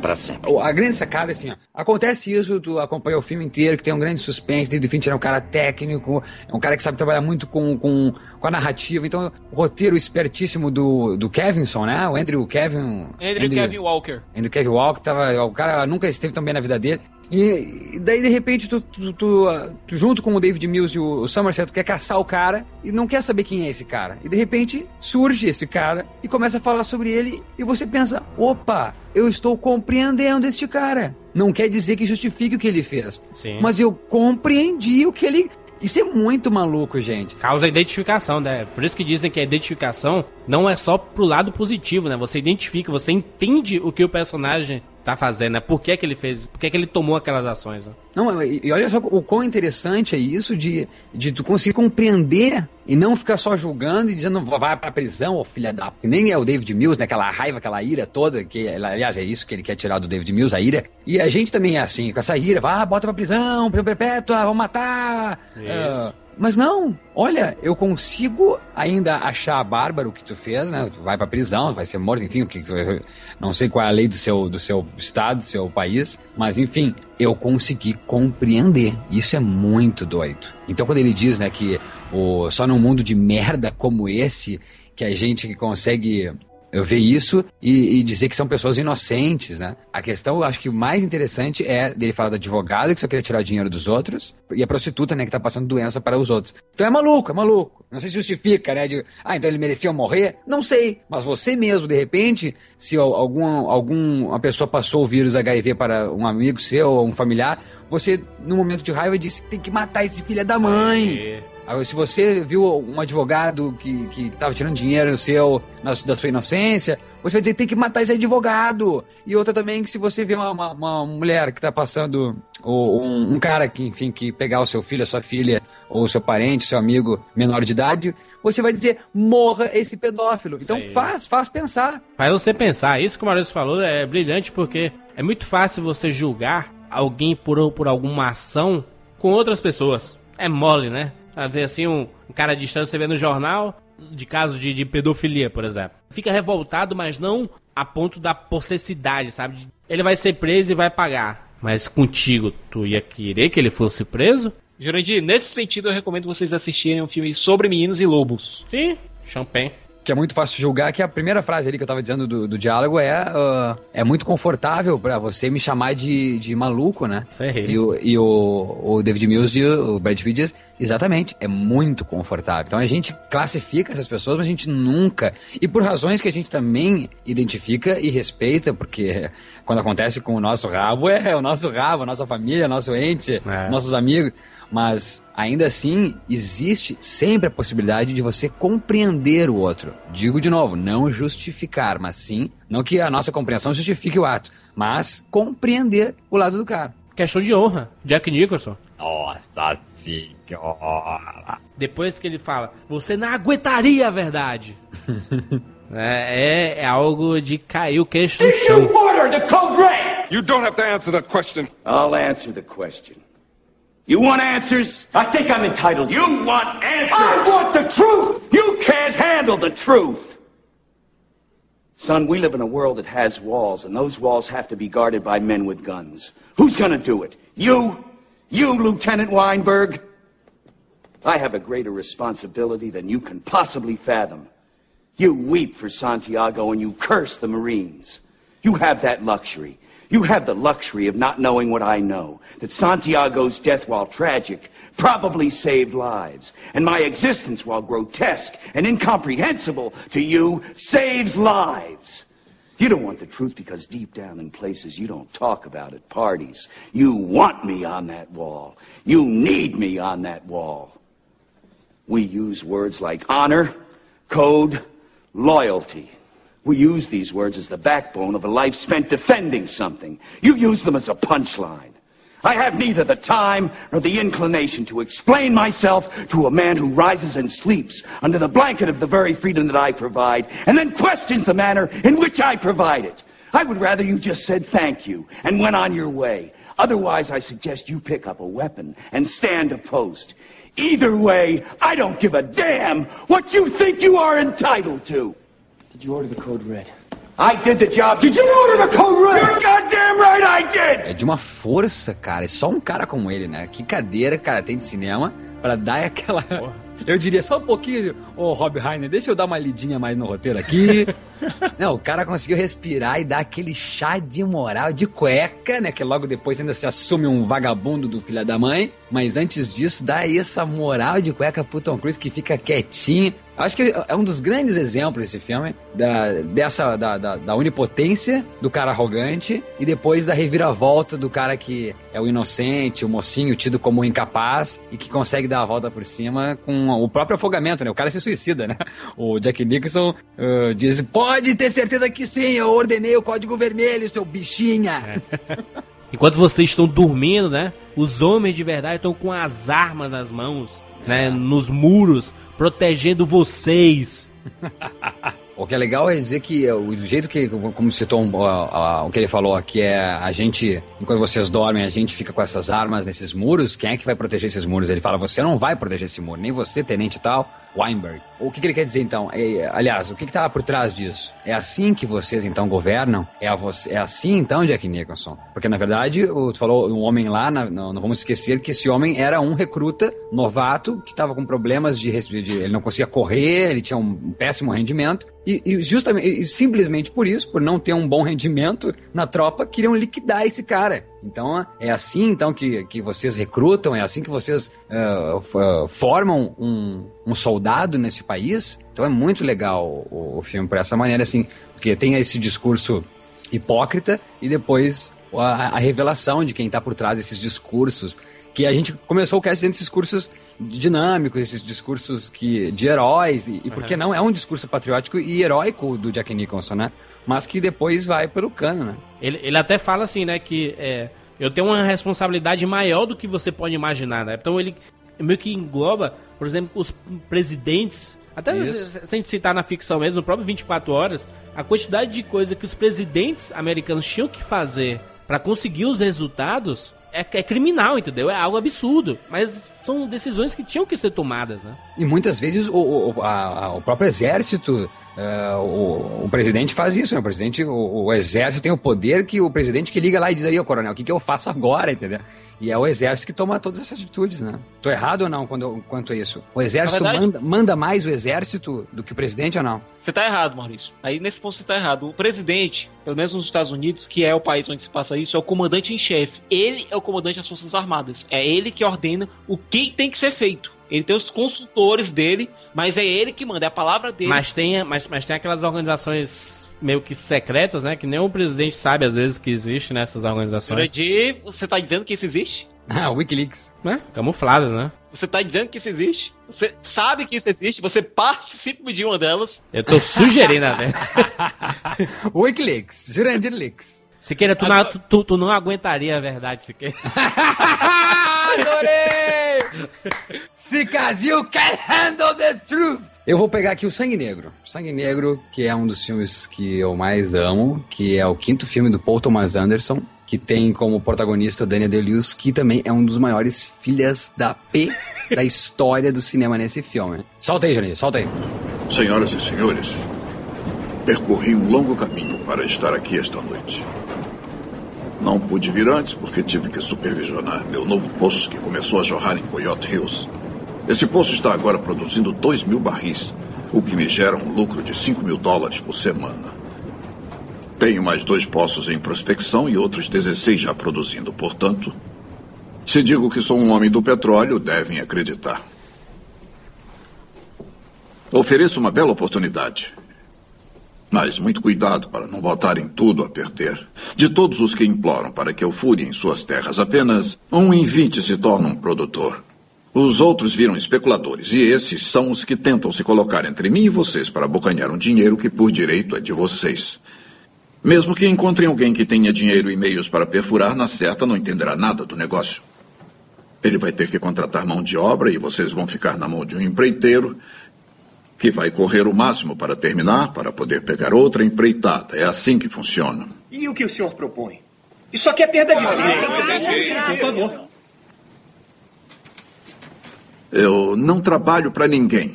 Para sempre. A grande sacada é assim, ó. Acontece isso, tu acompanha o filme inteiro, que tem um grande suspense, David Fincher é um cara técnico, é um cara que sabe trabalhar muito com, com, com a narrativa, então o roteiro espertíssimo do, do Kevinson, né? O Andrew Kevin... Andrew Kevin Walker. Andrew Kevin Walker, tava, o cara nunca esteve tão bem na vida dele. E, daí, de repente, tu, tu, tu, tu junto com o David Mills e o, Somerset, tu quer caçar o cara e não quer saber quem é esse cara. E de repente surge esse cara e começa a falar sobre ele e você pensa: opa, eu estou compreendendo este cara. Não quer dizer que justifique o que ele fez. Sim. Mas eu compreendi o que ele. Isso é muito maluco, gente. Causa identificação, né? Por isso que dizem que a identificação não é só pro lado positivo, né? Você identifica, você entende o que o personagem tá fazendo, né? Por que, que ele fez, por que, que ele tomou aquelas ações, né? Não, e, e olha só o quão interessante é isso de, de tu conseguir compreender e não ficar só julgando e dizendo vai pra prisão, ô filha da... p-". Nem é o David Mills, né? Aquela raiva, aquela ira toda, que aliás é isso que ele quer tirar do David Mills, a ira. E a gente também é assim, com essa ira, vai, bota pra prisão, prisão perpétua, vão matar. Isso. Ah, mas não, olha, eu consigo ainda achar bárbaro o que tu fez, né? Tu vai pra prisão, vai ser morto, enfim, que não sei qual é a lei do seu, do seu estado, do seu país, mas enfim, eu consegui compreender. Isso é muito doido. Então quando ele diz, né, que o, só num mundo de merda como esse que a gente consegue eu ver isso e, e, dizer que são pessoas inocentes, né? A questão, eu acho que o mais interessante é dele falar do advogado que só queria tirar o dinheiro dos outros e a prostituta, né, que tá passando doença para os outros. Então é maluco, é maluco. Não se justifica, né? De, ah, então ele merecia morrer? Não sei. Mas você mesmo, de repente, se algum, algum, uma pessoa passou o vírus HIV para um amigo seu ou um familiar, você, no momento de raiva, disse que tem que matar esse filho da mãe. Se você viu um advogado que, que tava tirando dinheiro seu, na, da sua inocência, você vai dizer que tem que matar esse advogado. E outra também, que se você vê uma, uma, uma mulher que tá passando, ou um, um, cara que, enfim, que pegar o seu filho, a sua filha, ou o seu parente, seu amigo menor de idade, você vai dizer, morra esse pedófilo. Então faz, faz pensar. Faz você pensar. Isso que o Maurício falou é brilhante porque é muito fácil você julgar alguém por, por alguma ação com outras pessoas. É mole, né? A ver assim, um, um cara você vê no jornal, de caso de, de, pedofilia, por exemplo. Fica revoltado, mas não a ponto da possessidade, sabe? Ele vai ser preso e vai pagar. Mas contigo, tu ia querer que ele fosse preso? Jurandir, nesse sentido eu recomendo vocês assistirem um filme sobre meninos e lobos. Sim, champanhe que é muito fácil julgar, que a primeira frase ali que eu tava dizendo do, do diálogo é uh, é muito confortável para você me chamar de, de maluco, né? E, o, e o, o David Mills, de, o Brad Pitt diz, exatamente, é muito confortável. Então a gente classifica essas pessoas, mas a gente nunca, e por razões que a gente também identifica e respeita, porque quando acontece com o nosso rabo, é o nosso rabo, a nossa família, nosso ente, é. nossos amigos. Mas ainda assim, existe sempre a possibilidade de você compreender o outro. Digo de novo, não justificar, mas sim, não que a nossa compreensão justifique o ato, mas compreender o lado do cara. Questão de honra. Jack Nicholson. Nossa senhora. Depois que ele fala, você não aguentaria a verdade. é, é, é, algo de cair o queixo no chão. You order the code red! You don't have to answer the question. I'll answer the question. You want answers? I think I'm entitled. You want answers? I want the truth! You can't handle the truth! Son, we live in a world that has walls, and those walls have to be guarded by men with guns. Who's gonna do it? You? You, Lieutenant Weinberg? I have a greater responsibility than you can possibly fathom. You weep for Santiago and you curse the Marines. You have that luxury. You have the luxury of not knowing what I know. That Santiago's death, while tragic, probably saved lives. And my existence, while grotesque and incomprehensible to you, saves lives. You don't want the truth because deep down in places you don't talk about at parties, you want me on that wall. You need me on that wall. We use words like honor, code, loyalty. We use these words as the backbone of a life spent defending something. You use them as a punchline. I have neither the time nor the inclination to explain myself to a man who rises and sleeps under the blanket of the very freedom that I provide and then questions the manner in which I provide it. I would rather you just said thank you and went on your way. Otherwise, I suggest you pick up a weapon and stand a post. Either way, I don't give a damn what you think you are entitled to. Did you order the code red? I did the job. Did you order the code red? You're goddamn right I did! É de uma força, cara. É só um cara como ele, né? Que cadeira, cara, tem de cinema pra dar aquela. Eu diria só um pouquinho, ô Rob Reiner, deixa eu dar uma lidinha mais no roteiro aqui. Não, o cara conseguiu respirar e dar aquele chá de moral de cueca, né? Que logo depois ainda se assume um vagabundo do filho da mãe. Mas antes disso, dá aí essa moral de cueca pro Tom Cruise que fica quietinho. Acho que é um dos grandes exemplos esse filme da, dessa da, da, da, onipotência do cara arrogante e depois da reviravolta do cara que é o inocente, o mocinho tido como incapaz e que consegue dar a volta por cima com o próprio afogamento, né? O cara se suicida, né? O Jack Nicholson uh, diz: pode ter certeza que sim, eu ordenei o código vermelho, seu bichinha. É. Enquanto vocês estão dormindo, né? Os homens de verdade estão com as armas nas mãos, né? Nos muros protegendo vocês. O que é legal é dizer que o jeito que, como citou um, o que ele falou aqui, é a gente, enquanto vocês dormem, a gente fica com essas armas nesses muros. Quem é que vai proteger esses muros? Ele fala: você não vai proteger esse muro, nem você, tenente e tal. Weinberg. O que, que ele quer dizer então? É, aliás, o que está por trás disso? É assim que vocês então governam? É, é assim então, Jack Nicholson? Porque na verdade, o, tu falou um homem lá, na, não, não, vamos esquecer que esse homem era um recruta novato que estava com problemas de, de, Ele não conseguia correr, ele tinha um, um péssimo rendimento. E, e justamente, e simplesmente por isso, por não ter um bom rendimento na tropa, queriam liquidar esse cara. Então é assim então que, que vocês recrutam, é assim que vocês uh, uh, formam um, um, soldado nesse país. Então é muito legal o, o, filme por essa maneira, assim, porque tem esse discurso hipócrita e depois a, a revelação de quem está por trás desses discursos. Que a gente começou o cast dentro desses discursos dinâmicos, esses discursos que, de heróis, e, e por que não? É um discurso patriótico e heróico do Jack Nicholson, né? Mas que depois vai pelo cano, né? Ele, ele até fala assim, né, que é, eu tenho uma responsabilidade maior do que você pode imaginar, né? Então ele meio que engloba, por exemplo, os presidentes. Até se a gente citar na ficção mesmo, no próprio 24 Horas, a quantidade de coisa que os presidentes americanos tinham que fazer para conseguir os resultados é, é, criminal, entendeu? É algo absurdo. Mas são decisões que tinham que ser tomadas, né? E muitas vezes o, o, a, o próprio exército Uh, o, o, presidente faz isso, né? O presidente, o, exército tem o poder que o presidente que liga lá e diz aí, ô coronel, o que, que eu faço agora, entendeu? E é o exército que toma todas essas atitudes, né? Tô errado ou não quando, quanto a isso? O exército verdade, manda, manda, mais o exército do que o presidente ou não? Você tá errado, Maurício. Aí nesse ponto você tá errado. O presidente, pelo menos nos Estados Unidos, que é o país onde se passa isso, é o comandante em chefe. Ele é o comandante das Forças Armadas. É ele que ordena o que tem que ser feito. Ele tem os consultores dele, mas é ele que manda, é a palavra dele. Mas tem, mas, mas tem aquelas organizações meio que secretas, né? Que nem o presidente sabe às vezes que existe nessas organizações. Jurandir, você tá dizendo que isso existe? Ah, Wikileaks. Né? Camufladas, né? Você tá dizendo que isso existe? Você sabe que isso existe? Você participa de uma delas? Eu tô sugerindo, né? Wikileaks, Jurandir Leaks. Siqueira, tu, Agora... não, tu, tu, não aguentaria a verdade, Siqueira. Adorei! Because you can handle the truth! Eu vou pegar aqui o Sangue Negro. Sangue Negro, que é um dos filmes que eu mais amo, que é o quinto filme do Paul Thomas Anderson, que tem como protagonista o Daniel Day-Lewis, que também é um dos maiores filhas da P da história do cinema nesse filme. Solta aí, Janine, solta aí. Senhoras e senhores, percorri um longo caminho para estar aqui esta noite. Não pude vir antes porque tive que supervisionar meu novo poço que começou a jorrar em Coyote Hills. Esse poço está agora produzindo 2 mil barris, o que me gera um lucro de 5 mil dólares por semana. Tenho mais dois poços em prospecção e outros 16 já produzindo. Portanto, se digo que sou um homem do petróleo, devem acreditar. Ofereço uma bela oportunidade. Mas muito cuidado para não botarem tudo a perder. De todos os que imploram para que eu fure em suas terras, apenas um em vinte se torna um produtor. Os outros viram especuladores, e esses são os que tentam se colocar entre mim e vocês para abocanhar um dinheiro que por direito é de vocês. Mesmo que encontrem alguém que tenha dinheiro e meios para perfurar, na certa não entenderá nada do negócio. Ele vai ter que contratar mão de obra e vocês vão ficar na mão de um empreiteiro que vai correr o máximo para terminar, para poder pegar outra empreitada. É assim que funciona. E o que o senhor propõe? Isso aqui é perda de tempo. Por favor. Eu não trabalho para ninguém.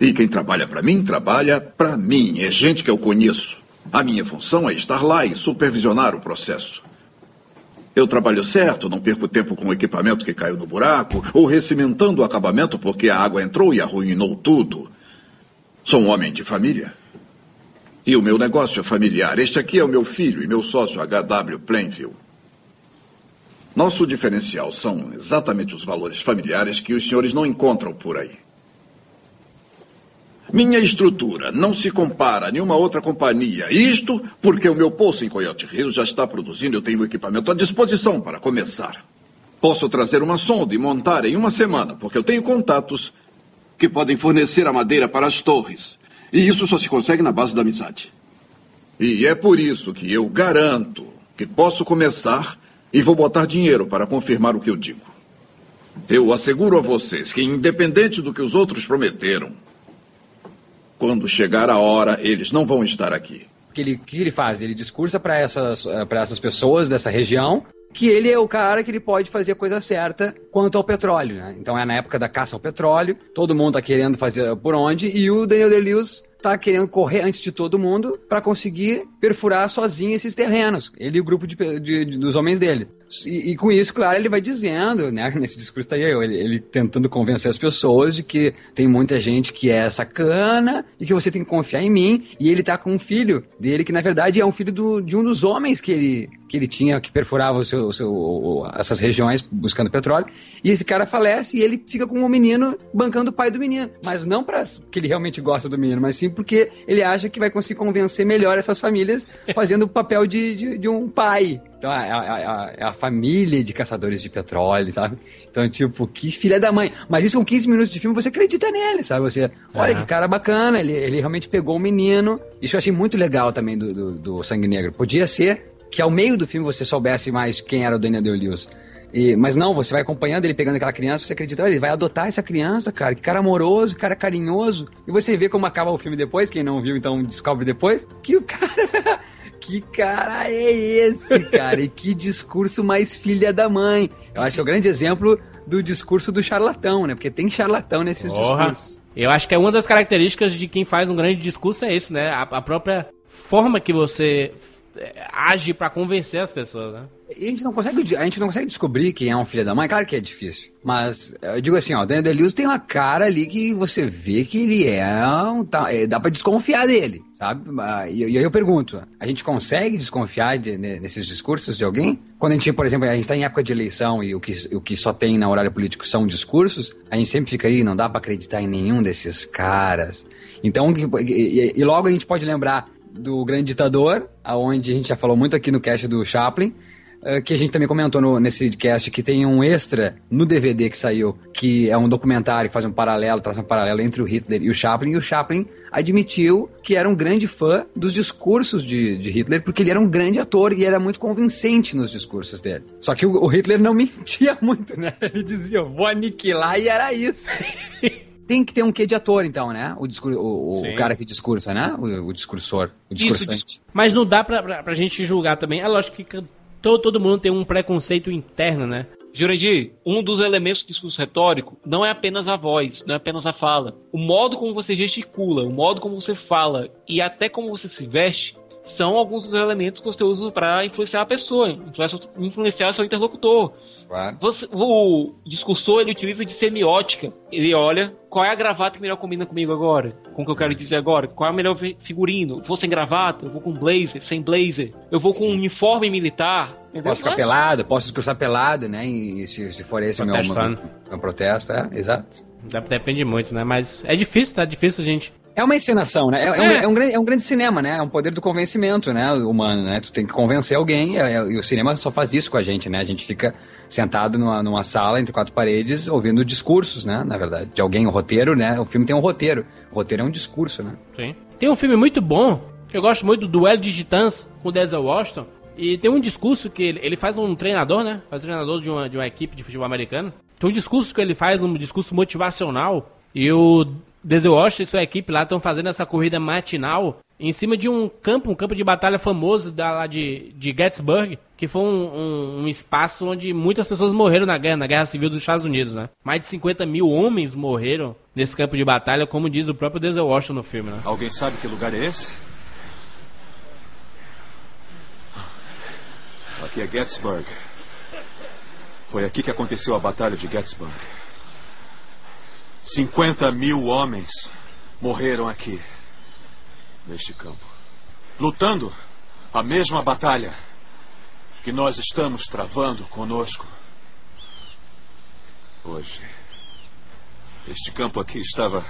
E quem trabalha para mim, trabalha para mim. É gente que eu conheço. A minha função é estar lá e supervisionar o processo. Eu trabalho certo, não perco tempo com o equipamento que caiu no buraco, ou recimentando o acabamento porque a água entrou e arruinou tudo. Sou um homem de família. E o meu negócio é familiar. Este aqui é o meu filho e meu sócio H.W. Plainville. Nosso diferencial são exatamente os valores familiares que os senhores não encontram por aí. Minha estrutura não se compara a nenhuma outra companhia. Isto porque o meu poço em Coyote Rio já está produzindo e eu tenho o equipamento à disposição para começar. Posso trazer uma sonda e montar em uma semana, porque eu tenho contatos que podem fornecer a madeira para as torres. E isso só se consegue na base da amizade. E é por isso que eu garanto que posso começar e vou botar dinheiro para confirmar o que eu digo. Eu asseguro a vocês que, independente do que os outros prometeram, quando chegar a hora, eles não vão estar aqui. O que ele, que ele faz? Ele discursa para essas, pra essas pessoas dessa região que ele é o cara que ele pode fazer a coisa certa quanto ao petróleo, né? Então é na época da caça ao petróleo, todo mundo tá querendo fazer por onde, e o Daniel Day-Lewis tá querendo correr antes de todo mundo para conseguir perfurar sozinho esses terrenos. Ele e o grupo de, de, de dos homens dele. E, e, com isso, claro, ele vai dizendo, né? Nesse discurso tá aí, ele, ele, tentando convencer as pessoas de que tem muita gente que é sacana e que você tem que confiar em mim. E ele tá com um filho dele que, na verdade, é um filho do, de um dos homens que ele, que ele tinha, que perfurava o seu, o seu, essas regiões buscando petróleo. E esse cara falece e ele fica com o um menino bancando o pai do menino. Mas não para que ele realmente gosta do menino, mas sim porque ele acha que vai conseguir convencer melhor essas famílias fazendo o papel de, de, de um pai. Então é a, a, é a, família de caçadores de petróleo, sabe? Então, tipo, que filha da mãe. Mas isso com 15 minutos de filme, você acredita nele, sabe? Você, olha que cara bacana, ele, ele realmente pegou o menino. Isso eu achei muito legal também do, do, do Sangue Negro. Podia ser que ao meio do filme você soubesse mais quem era o Daniel Day-Lewis. E, mas não, você vai acompanhando ele pegando aquela criança, você acredita, olha, ele vai adotar essa criança, cara, que cara amoroso, que cara carinhoso. E você vê como acaba o filme depois, quem não viu, então descobre depois, que o cara que cara é esse, cara? e que discurso mais filha da mãe. Eu acho que é o grande exemplo do discurso do charlatão, né? Porque tem charlatão nesses Porra. discursos. Eu acho que é uma das características de quem faz um grande discurso é isso, né? A, a própria forma que você age para convencer as pessoas, né? a gente não consegue, a gente não consegue descobrir quem é um filho da mãe, claro que é difícil. Mas eu digo assim, ó, o Daniel Day-Lewis tem uma cara ali que você vê que ele é um, tá, é, dá para desconfiar dele, sabe? Ah, e, e, aí eu pergunto, a gente consegue desconfiar de, nesses discursos de alguém? Quando a gente, por exemplo, a gente está em época de eleição e o que, o que só tem na horário político são discursos, a gente sempre fica aí, não dá para acreditar em nenhum desses caras. Então, e, e logo a gente pode lembrar do Grande Ditador, aonde a gente já falou muito aqui no cast do Chaplin, eh, que a gente também comentou no, nesse cast que tem um extra no DVD que saiu, que é um documentário que faz um paralelo, traz um paralelo entre o Hitler e o Chaplin, e o Chaplin admitiu que era um grande fã dos discursos de, de Hitler, porque ele era um grande ator e era muito convincente nos discursos dele. Só que o, o Hitler não mentia muito, né? Ele dizia, vou aniquilar, e era isso. Tem que ter um quê de ator, então, né? O, discur o, o cara que discursa, né? O, o discursor, o discursante. Mas não dá pra, pra, pra gente julgar também. É lógico que todo, todo mundo tem um preconceito interno, né? Jurandir, um dos elementos do discurso retórico não é apenas a voz, não é apenas a fala. O modo como você gesticula, o modo como você fala e até como você se veste são alguns dos elementos que você usa para influenciar a pessoa, influenciar, influenciar seu interlocutor. Você- o discursor ele utiliza de semiótica. Ele olha qual é a gravata que melhor combina comigo agora, com o que eu quero dizer agora. Qual é o melhor figurino? Vou sem gravata, eu vou com blazer, sem blazer, eu vou com um uniforme militar. Entendeu? Posso ficar Mas- pelado, posso discursar pelado, né? E se, se for esse o meu, meu, meu protesto, é, exato. Dep- Depende muito, né? Mas é difícil, tá? É difícil, gente. É uma encenação, né? É, é um, É. é um grande, é um grande cinema, né? É um poder do convencimento, né? Humano, né? Tu tem que convencer alguém e, e o cinema só faz isso com a gente, né? A gente fica sentado numa, numa sala entre quatro paredes ouvindo discursos, né? Na verdade, de alguém, o roteiro, né? O filme tem um roteiro. O roteiro é um discurso, né? Sim. Tem um filme muito bom, que eu gosto muito, do Duelo de Titãs, com o Denzel Washington. E tem um discurso que ele, ele faz um treinador, né? Faz um treinador de uma, de uma equipe de futebol americano. Tem um discurso que ele faz, um discurso motivacional. E o Denzel Washington e sua equipe lá estão fazendo essa corrida matinal em cima de um campo, um campo de batalha famoso da, lá de, de Gettysburg, que foi um, um- um espaço onde muitas pessoas morreram na guerra, na guerra civil dos Estados Unidos, né? Mais de 50 mil homens morreram nesse campo de batalha, como diz o próprio Denzel Washington no filme, né? Alguém sabe que lugar é esse? Aqui é Gettysburg. Foi aqui que aconteceu a Batalha de Gettysburg. 50 mil homens morreram aqui, neste campo, lutando a mesma batalha que nós estamos travando conosco. Hoje, este campo aqui estava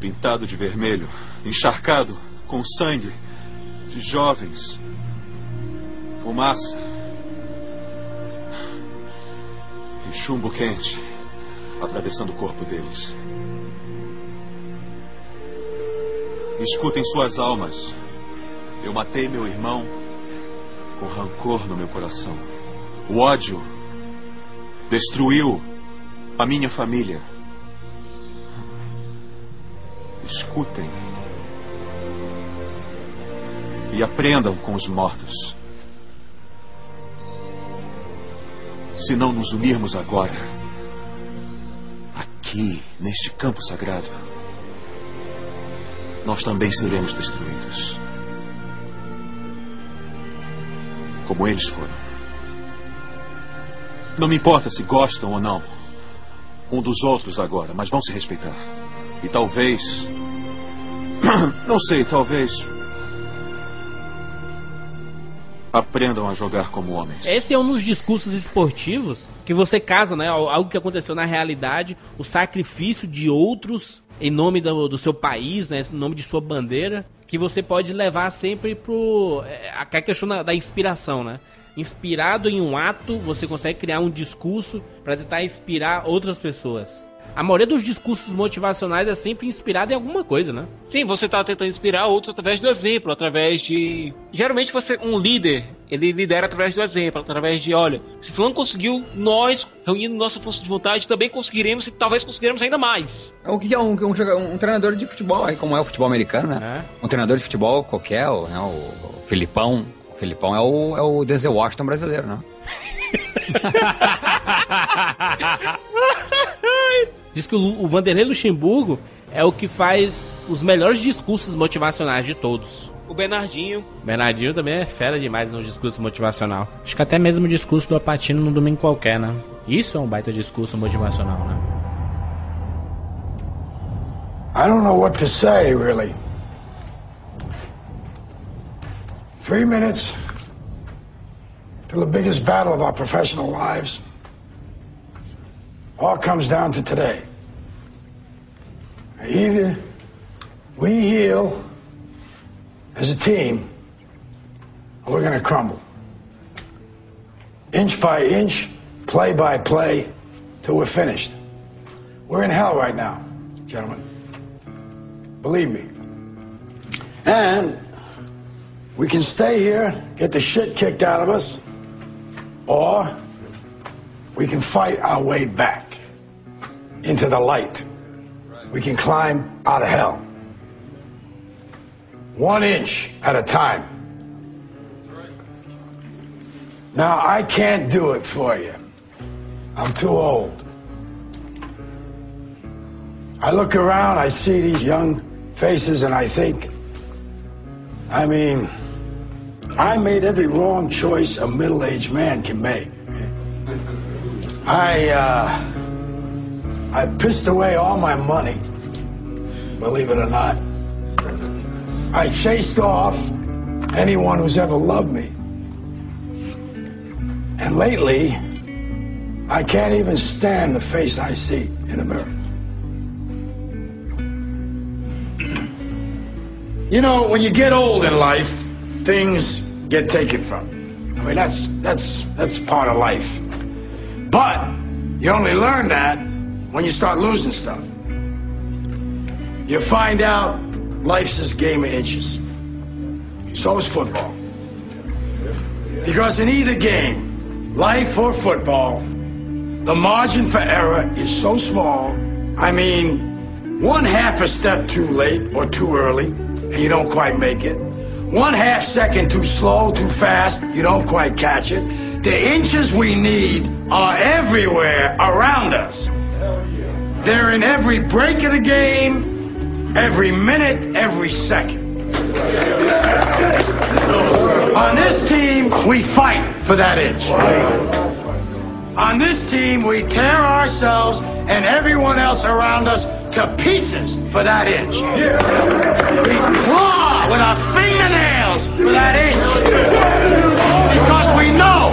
pintado de vermelho, encharcado com sangue de jovens, fumaça e chumbo quente atravessando o corpo deles. Escutem suas almas. Eu matei meu irmão com rancor no meu coração. O ódio destruiu a minha família. Escutem. E aprendam com os mortos. Se não nos unirmos agora, aqui, neste campo sagrado, nós também seremos destruídos. Como eles foram. Não me importa se gostam ou não um dos outros agora, mas vão se respeitar. E talvez. Não sei, talvez. Aprendam a jogar como homens. Esse é um dos discursos esportivos que você casa, né? Algo que aconteceu na realidade, o sacrifício de outros em nome do, do seu país, né? Em nome de sua bandeira, que você pode levar sempre pro. É, a questão da, da inspiração, né? Inspirado em um ato, você consegue criar um discurso para tentar inspirar outras pessoas. A maioria dos discursos motivacionais é sempre inspirado em alguma coisa, né? Sim, você tá tentando inspirar outros através do exemplo, através de. Geralmente você, um líder, ele lidera através do exemplo, através de, olha, se fulano conseguiu, nós, reunindo nossa força de vontade, também conseguiremos e talvez conseguiremos ainda mais. O que é um, um, um treinador de futebol, aí como é o futebol americano, né? Um treinador de futebol qualquer, o, né, o, o Filipão. O Filipão é o, é o Denzel Washington brasileiro, né? Diz que o, o Vanderlei Luxemburgo é o que faz os melhores discursos motivacionais de todos. O Bernardinho. Bernardinho também é fera demais no discurso motivacional. Acho que até mesmo o discurso do Apatino no domingo qualquer, né? Isso é um baita discurso motivacional, né? I don't know what to say, really. Three minutes to the biggest battle of our professional lives. All comes down to today. Either we heal as a team, or we're going to crumble. Inch by inch, play by play, till we're finished. We're in hell right now, gentlemen. Believe me. And we can stay here, get the shit kicked out of us, or we can fight our way back into the light. we can climb out of hell. One inch at a time. Now, I can't do it for you. I'm too old. I look around, I see these young faces, and I think, I mean, I made every wrong choice a middle aged man can make. I, uh, I pissed away all my money, believe it or not. I chased off anyone who's ever loved me. And lately, I can't even stand the face I see in a mirror. You know, when you get old in life, things get taken from you. I mean, that's that's that's part of life. But you only learn that when you start losing stuff. You find out life's this game of inches. So is football. Because in either game, life or football, the margin for error is so small. I mean, one half a step too late or too early, and you don't quite make it. One half second too slow, too fast, you don't quite catch it. The inches we need are everywhere around us. They're in every break of the game, every minute, every second. On this team, we fight for that inch. On this team, we tear ourselves and everyone else around us to pieces for that inch. We claw with our fingernails for that inch. Because we know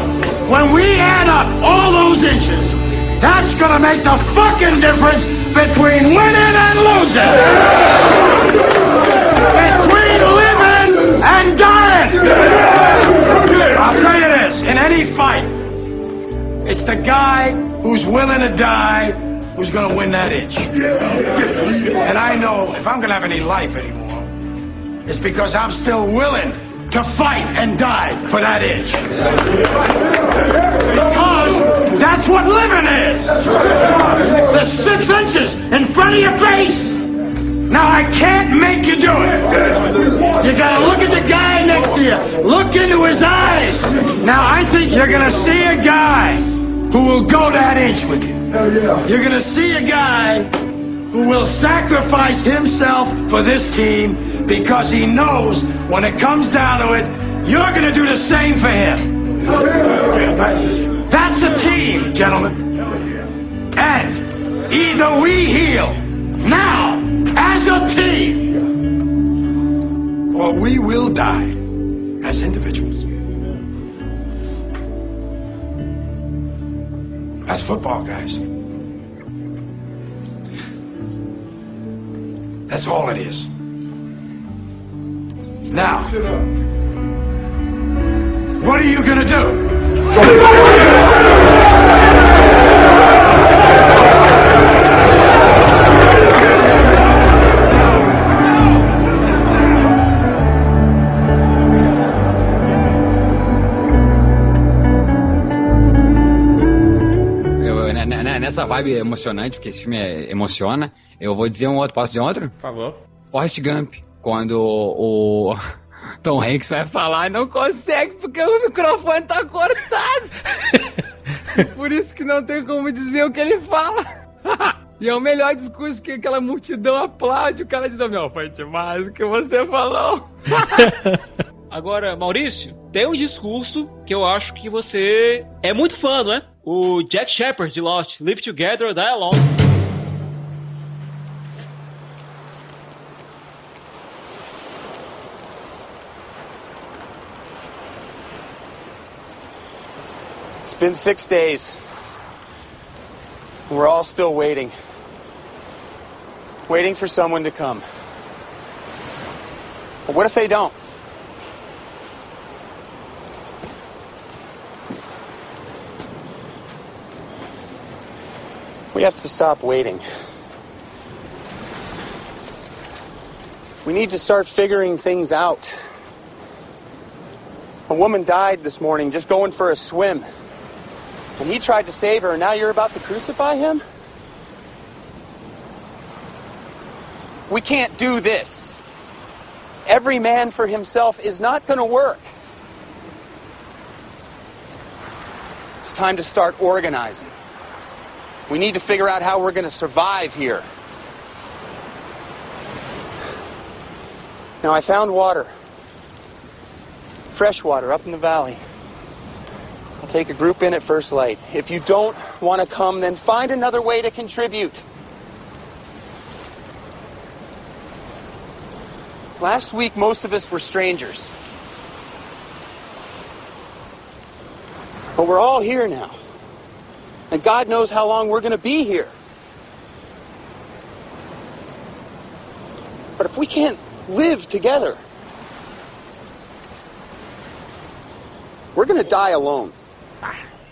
when we add up all those inches, that's gonna make the fucking difference between winning and losing. Between living and dying. I'll tell you this, in any fight, it's the guy who's willing to die who's gonna win that itch. And I know if I'm gonna have any life anymore, it's because I'm still willing to fight and die for that itch. Because that's what living is. The six inches in front of your face. Now I can't make you do it. You gotta look at the guy next to you. Look into his eyes. Now I think you're gonna see a guy who will go that inch with you. You're gonna see a guy who will sacrifice himself for this team because he knows when it comes down to it, you're gonna do the same for him. That's a team, gentlemen. And either we heal now as a team, or we will die as individuals. That's football, guys. That's all it is. Now, what are you gonna do? Nessa vibe emocionante, porque esse filme é- emociona, eu vou dizer um outro. Posso dizer outro? Por favor. Forrest Gump. Quando o Tom Hanks vai falar e não consegue porque o microfone tá cortado. Por isso que não tem como dizer o que ele fala. E é o melhor discurso, porque aquela multidão aplaude, o cara diz, "Oh, meu, foi demais o que você falou. Agora, Maurício, tem um discurso que eu acho que você é muito fã, não é? O Jack Shepard de Lost, Live Together Die Alone. It's been six days. We're all still waiting. Waiting for someone to come. But what if they don't? We have to stop waiting. We need to start figuring things out. A woman died this morning just going for a swim. And he tried to save her, and now you're about to crucify him? We can't do this. Every man for himself is not going to work. It's time to start organizing. We need to figure out how we're going to survive here. Now, I found water. Fresh water up in the valley. I'll take a group in at first light. If you don't want to come, then find another way to contribute. Last week, most of us were strangers. But we're all here now. And God knows how long we're going to be here. But if we can't live together, we're going to die alone.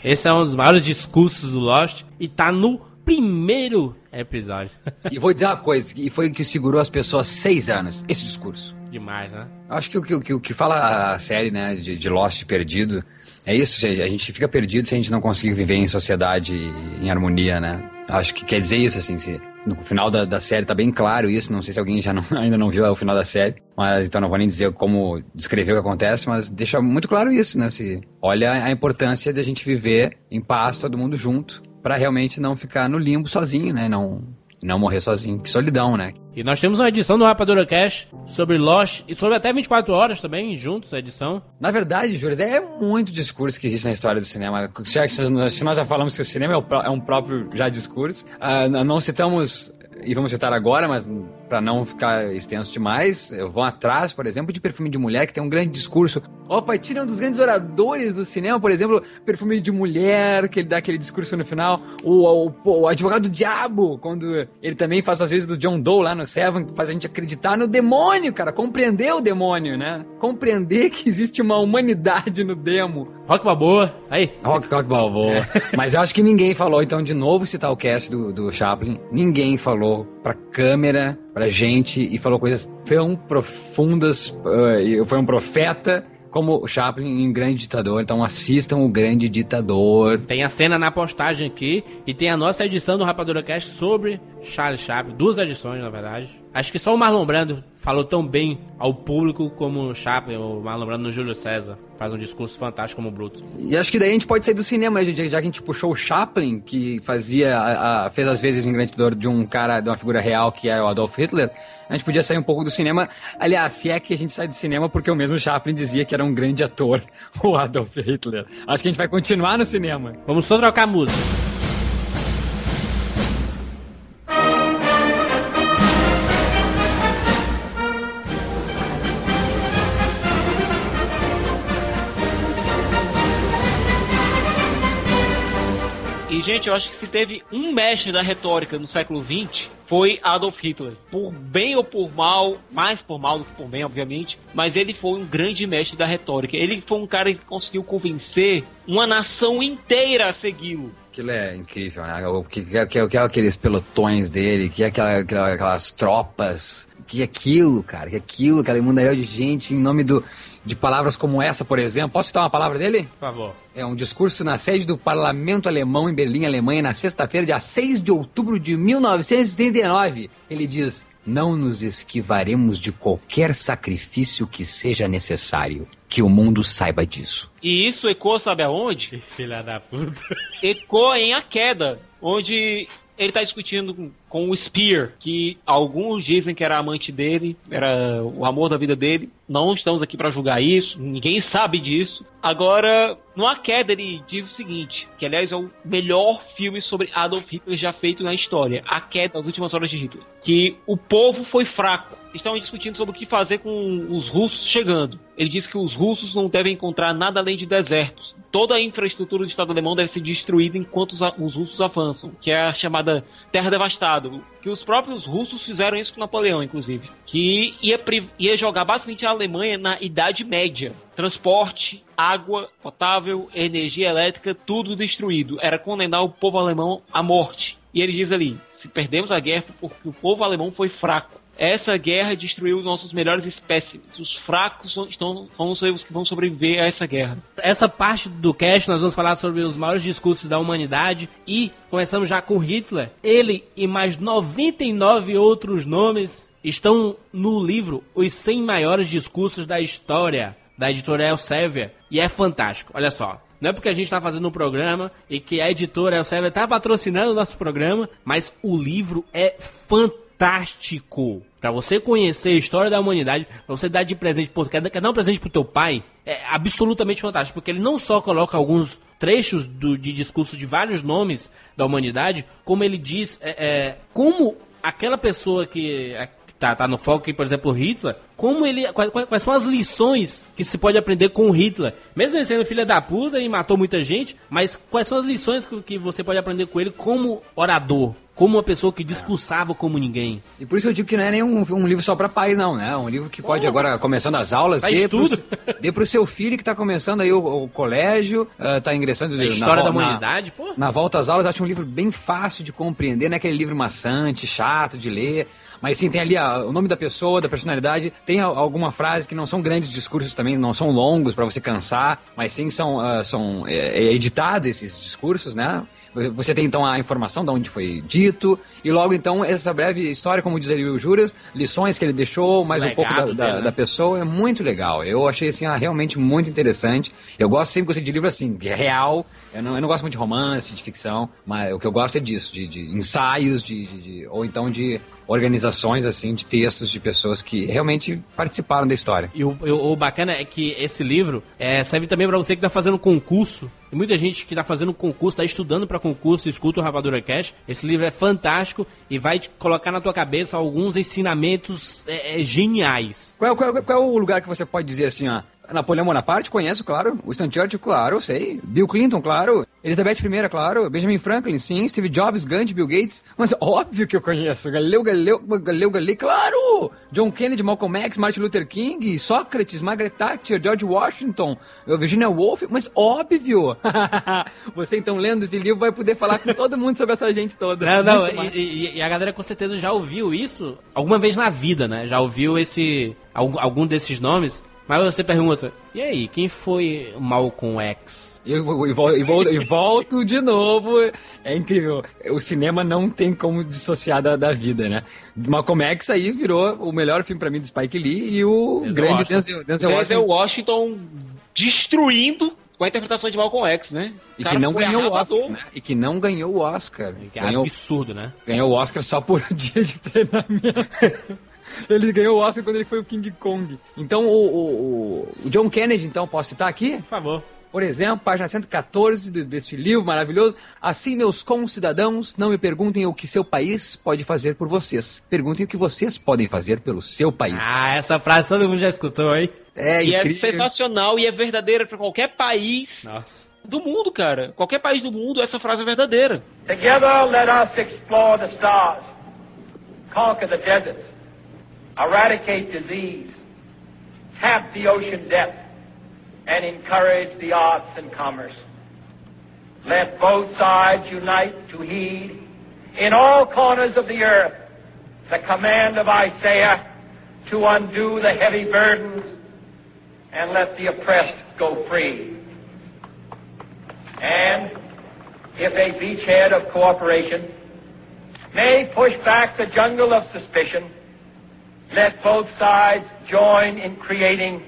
Esse é um dos maiores discursos do Lost e tá no primeiro episódio. E vou dizer uma coisa, e foi o que segurou as pessoas seis anos, esse discurso. Demais, né? Acho que o que, o que, o que fala a série, né, de, de Lost perdido, é isso, a gente fica perdido se a gente não conseguir viver em sociedade, em harmonia, né? Acho que quer dizer isso, assim, se no final da, da série tá bem claro isso, não sei se alguém já não, ainda não viu o final da série, mas então não vou nem dizer como descrever o que acontece, mas deixa muito claro isso, né? Se olha a importância de a gente viver em paz, todo mundo junto, para realmente não ficar no limbo sozinho, né? Não não morrer sozinho. Que solidão, né? E nós temos uma edição do Rapadura Cash sobre Lost e sobre até 24 horas também, juntos, a edição. Na verdade, Júlio, é muito discurso que existe na história do cinema. Se nós já falamos que o cinema é um próprio já discurso, uh, não citamos e vamos citar agora, mas para não ficar extenso demais, eu vou atrás, por exemplo, de Perfume de Mulher, que tem um grande discurso. Opa, tira um dos grandes oradores do cinema, por exemplo, Perfume de Mulher, que ele dá aquele discurso no final. O, o, o advogado do diabo, quando ele também faz as vezes do John Doe lá no Seven, que faz a gente acreditar no demônio, cara, compreender o demônio, né? Compreender que existe uma humanidade no demo. Rock Balboa, aí. Rock, rock Balboa. É. Mas eu acho que ninguém falou, então, de novo citar o cast do, do Chaplin, ninguém falou pra câmera, pra gente, e falou coisas tão profundas. Uh, foi um profeta como o Chaplin em Grande Ditador. Então assistam o Grande Ditador. Tem a cena na postagem aqui e tem a nossa edição do Rapadura Cast sobre Charles Chaplin. Duas edições, na verdade. Acho que só o Marlon Brando falou tão bem ao público como o Chaplin, o Marlon Brando no Júlio César. Faz um discurso fantástico como Bruto. E acho que daí a gente pode sair do cinema, já que a gente puxou o Chaplin, que fazia, a, a, fez às vezes em grande dor de um cara, de uma figura real que é o Adolf Hitler. A gente podia sair um pouco do cinema. Aliás, se é que a gente sai do cinema porque o mesmo Chaplin dizia que era um grande ator, o Adolf Hitler. Acho que a gente vai continuar no cinema. Vamos só trocar música. Gente, eu acho que se teve um mestre da retórica no século XX, foi Adolf Hitler. Por bem ou por mal, mais por mal do que por bem, obviamente, mas ele foi um grande mestre da retórica. Ele foi um cara que conseguiu convencer uma nação inteira a segui-lo. Aquilo é incrível, né? O que, que, que, é aqueles pelotões dele, que é aquela, aquela, aquelas tropas, que é aquilo, cara, que é aquilo, aquela mundaréu de gente em nome do de palavras como essa, por exemplo. Posso citar uma palavra dele? Por favor. É um discurso na sede do Parlamento Alemão em Berlim, Alemanha, na sexta-feira, dia 6 de outubro de 1939. Ele diz: Não nos esquivaremos de qualquer sacrifício que seja necessário. Que o mundo saiba disso. E isso ecoa, sabe aonde? Filha da puta. Ecoa em A Queda, onde ele está discutindo com, o Spear, que alguns dizem que era amante dele, era o amor da vida dele. Não estamos aqui para julgar isso, ninguém sabe disso. Agora, no A Queda ele diz o seguinte, que aliás é o melhor filme sobre Adolf Hitler já feito na história, A Queda, as últimas horas de Hitler, que o povo foi fraco. Estão discutindo sobre o que fazer com os russos chegando. Ele diz que os russos não devem encontrar nada além de desertos. Toda a infraestrutura do Estado alemão deve ser destruída enquanto os russos avançam, que é a chamada Terra Devastada. Que os próprios russos fizeram isso com Napoleão, inclusive. Que ia, ia jogar basicamente a Alemanha na Idade Média. Transporte, água potável, energia elétrica, tudo destruído. Era condenar o povo alemão à morte. E ele diz ali: se perdemos a guerra porque o povo alemão foi fraco. Essa guerra destruiu nossos melhores espécimes. Os fracos estão, ser os que vão sobreviver a essa guerra. Essa parte do cast nós vamos falar sobre os maiores discursos da humanidade e começamos já com Hitler. Ele e mais 99 outros nomes estão no livro Os 100 Maiores Discursos da História, da editora Elsevier, e é fantástico. Olha só, não é porque a gente está fazendo um programa e que a editora Elsevier está patrocinando o nosso programa, mas o livro é fantástico. Para você conhecer a história da humanidade, para você dar de presente, pô, quer, dar um presente pro teu pai, é absolutamente fantástico, porque ele não só coloca alguns trechos do, de discurso de vários nomes da humanidade, como ele diz é, é, como aquela pessoa que tá, tá no foco aqui, por exemplo, Hitler, como ele. Quais, quais, são as lições que se pode aprender com Hitler? Mesmo ele sendo filho da puta e matou muita gente, mas quais são as lições que, que você pode aprender com ele como orador? Como uma pessoa que discursava como ninguém. E por isso eu digo que não é nem um, livro só para pais, não, né? Um livro que pode oh, agora, começando as aulas, dê pro, dê pro seu filho que tá começando aí o, o colégio, uh, tá ingressando... A história na, da humanidade, na, pô. Na volta às aulas, acho um livro bem fácil de compreender, não é aquele livro maçante, chato de ler. Mas sim, tem ali a, o nome da pessoa, da personalidade. Tem a, alguma frase que não são grandes discursos também, não são longos para você cansar, mas sim são, uh, são é, é editados esses discursos, né? Você tem então a informação de onde foi dito, e logo então essa breve história, como diz ali o Juras, lições que ele deixou, mais Legado um pouco da, da, né? da, pessoa, é muito legal. Eu achei assim, ah, realmente muito interessante. Eu gosto sempre de livro assim, real. Eu não, eu não gosto muito de romance, de ficção, mas o que eu gosto é disso, de, de ensaios, de, de, de ou então de organizações assim de textos de pessoas que realmente participaram da história. E o, o, o bacana é que esse livro é, serve também para você que está fazendo concurso. Tem muita gente que está fazendo concurso, está estudando para concurso escuta o Rapadura Cash. Esse livro é fantástico e vai te colocar na tua cabeça alguns ensinamentos é, é, geniais. Qual, qual, qual é o lugar que você pode dizer assim, ó, Napoleão Bonaparte, conheço, claro. Winston Churchill, claro, sei. Bill Clinton, claro. Elizabeth I, claro. Benjamin Franklin, sim. Steve Jobs, Gandhi, Bill Gates. Mas óbvio que eu conheço. Galileu, Galileu, Galileu, Galileu, claro! John Kennedy, Malcolm X, Martin Luther King, Sócrates, Margaret Thatcher, George Washington, Virginia Woolf. Mas óbvio! Você então lendo esse livro vai poder falar com todo mundo sobre essa gente toda. Não, não, e, e, e, a galera com certeza já ouviu isso alguma vez na vida, né? Já ouviu esse algum desses nomes. Mas você pergunta, e aí, quem foi Malcolm X? E, e, e, e, volto de novo. É incrível. O cinema não tem como dissociar da, da vida, né? Malcolm X aí virou o melhor filme para mim do Spike Lee e o Denzel grande Washington. Denzel, Denzel, Denzel Washington. Washington destruindo com a interpretação de Malcolm X, né? E que não ganhou o Oscar. Né? E que não ganhou o Oscar. Que é ganhou, absurdo, né? Ganhou o Oscar só por dia de treinamento. Ele ganhou o Oscar quando ele foi o King Kong. Então, o, o, o John Kennedy, então, posso citar aqui? Por favor. Por exemplo, página 114 deste livro maravilhoso. Assim, meus concidadãos, não me perguntem o que seu país pode fazer por vocês. Perguntem o que vocês podem fazer pelo seu país. Ah, essa frase todo mundo já escutou, hein? É, e é incrível. é sensacional e é verdadeira para qualquer país. Nossa. Do mundo, cara. Qualquer país do mundo, essa frase é verdadeira. Together, let us explore the stars, conquer the deserts, eradicate disease, tap the ocean depth, and encourage the arts and commerce. Let both sides unite to heed in all corners of the earth the command of Isaiah to undo the heavy burdens and let the oppressed go free. And if a beachhead of cooperation may push back the jungle of suspicion, let both sides join in creating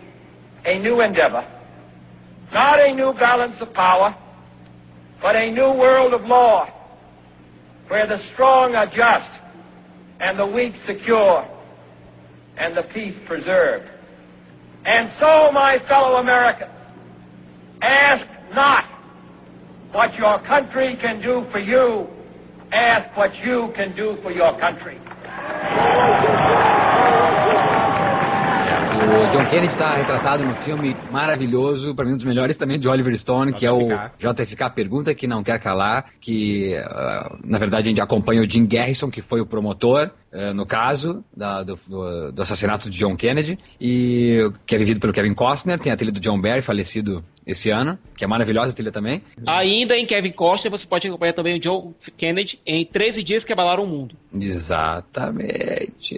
a new endeavor. Not a new balance of power, but a new world of law where the strong are just and the weak secure and the peace preserved. And so, my fellow Americans, ask not what your country can do for you, ask what you can do for your country. O John Kennedy está retratado no filme maravilhoso, para mim um dos melhores também, de Oliver Stone, que é o JFK Pergunta Que Não Quer Calar, que uh, na verdade a gente acompanha o Jim Garrison, que foi o promotor, uh, no caso da, do, do, do, assassinato de John Kennedy, e que é vivido pelo Kevin Costner, tem a trilha do John Barry, falecido esse ano, que é maravilhosa a trilha também. Ainda em Kevin Costner, você pode acompanhar também o John Kennedy em 13 Dias que Abalaram o Mundo. Exatamente.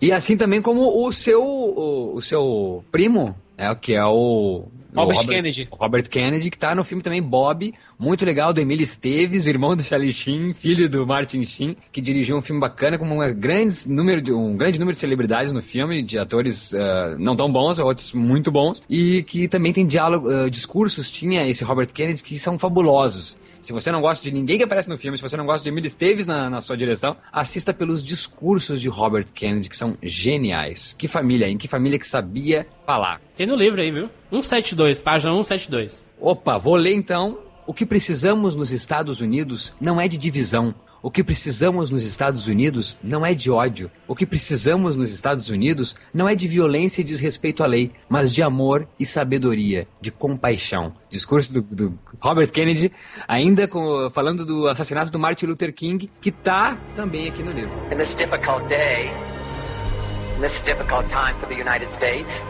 E assim também como o seu, o, o seu primo, é, que é o O Robert Kennedy. Robert Kennedy, que tá no filme também Bob, muito legal, do Emílio Esteves, irmão do Charlie Sheen, filho do Martin Sheen, que dirigiu um filme bacana com uma grande número de, um grande número de celebridades no filme, de atores ah, não tão bons, outros muito bons, e que também tem diálogo, ah, discursos, tinha esse Robert Kennedy, que são fabulosos. Se você não gosta de ninguém que aparece no filme, se você não gosta de Emílio Esteves na, na sua direção, assista pelos discursos de Robert Kennedy, que são geniais. Que família, hein? Que família que sabia falar. Tem no livro aí, viu? 172, página 172. Opa, vou ler então. O que precisamos nos Estados Unidos não é de divisão. O que precisamos nos Estados Unidos não é de ódio. O que precisamos nos Estados Unidos não é de violência e desrespeito à lei, mas de amor e sabedoria, de compaixão. Discurso do, do Robert Kennedy, ainda com- falando do assassinato do Martin Luther King, que tá também aqui no livro. In this difficult day, in this difficult time for the United States,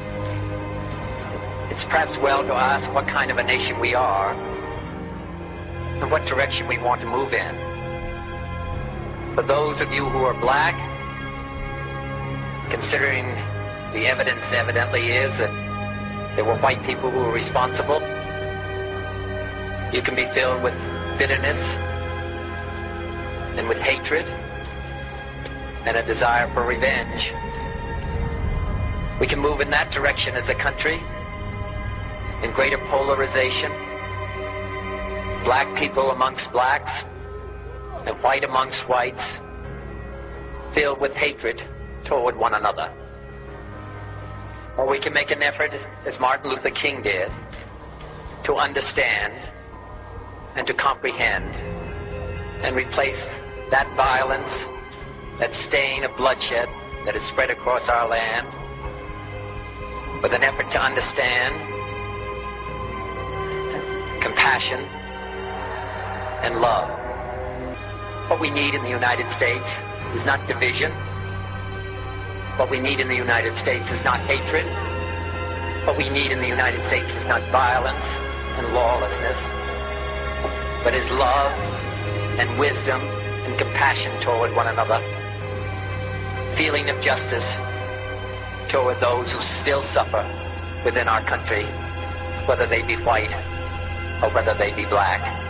it's perhaps well to ask what kind of a nation we are and what direction we want to move in. For those of you who are black, considering the evidence evidently is that there were white people who were responsible, you can be filled with bitterness and with hatred and a desire for revenge. We can move in that direction as a country, in greater polarization, black people amongst blacks, and white amongst whites, filled with hatred toward one another. Or we can make an effort, as Martin Luther King did, to understand and to comprehend and replace that violence, that stain of bloodshed that is spread across our land with an effort to understand, compassion, and love. What we need in the United States is not division. What we need in the United States is not hatred. What we need in the United States is not violence and lawlessness, but is love and wisdom and compassion toward one another, feeling of justice toward those who still suffer within our country, whether they be white or whether they be black.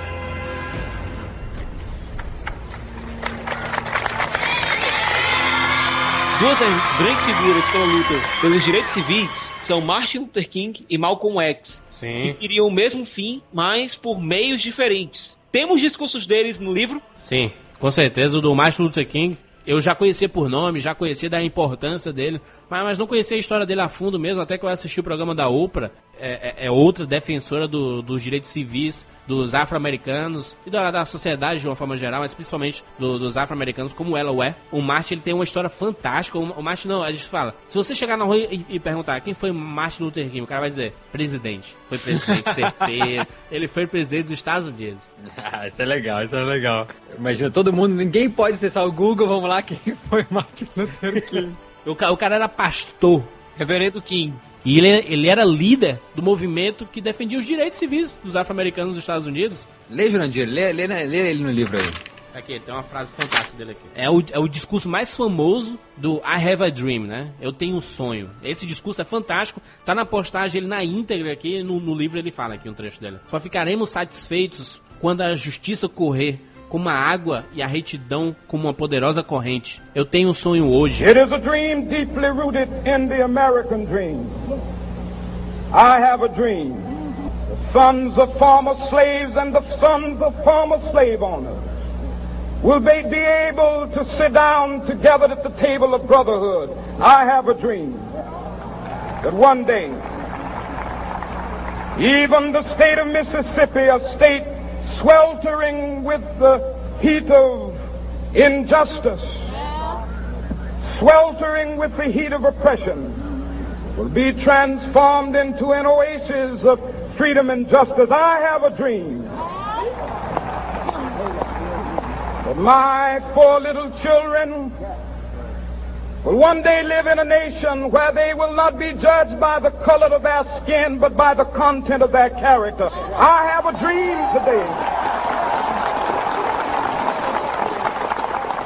Duas grandes figuras pela luta pelos direitos civis são Martin Luther King e Malcolm X, Sim. que queriam o mesmo fim, mas por meios diferentes. Temos discursos deles no livro? Sim, com certeza. O do Martin Luther King, eu já conhecia por nome, já conhecia da importância dele, mas, mas não conhecia a história dele a fundo mesmo, até que eu assisti o programa da Oprah. É, é- é outra defensora do- dos direitos civis dos afro-americanos e da, da sociedade de uma forma geral, mas principalmente do- dos afro-americanos, como ela o é. O Martin ele tem uma história fantástica. O, o Martin não, a gente fala, se você chegar na rua e, e perguntar quem foi Martin Luther King, o cara vai dizer, presidente. Foi presidente, certeiro. Ele foi presidente dos Estados Unidos. Ah, isso é legal, isso é legal. Imagina, todo mundo, ninguém pode acessar o Google, vamos lá, quem foi Martin Luther King? O, o cara era pastor. Reverendo King. E ele, ele era líder do movimento que defendia os direitos civis dos afro-americanos dos Estados Unidos. Lê, Jurandir, lê, lê, lê ele no livro aí. Aqui, tem uma frase fantástica dele aqui. É o, é o discurso mais famoso do I Have a Dream, né? Eu tenho um sonho. Esse discurso é fantástico. Tá na postagem, ele na íntegra aqui, no, no livro ele fala aqui um trecho dele. Só ficaremos satisfeitos quando a justiça correr como a água e a retidão como uma poderosa corrente. Eu tenho um sonho hoje. It is a dream deeply rooted in the American dream. I have a dream. The sons of former slaves and the sons of former slave owners will be, able to sit down together at the table of brotherhood. I have a dream that one day, even the state of Mississippi, a state sweltering with the heat of injustice, sweltering with the heat of oppression, will be transformed into an oasis of freedom and justice. I have a dream that my four little children will one day live in a nation where they will not be judged by the color of their skin, but by the content of their character. I have a dream today.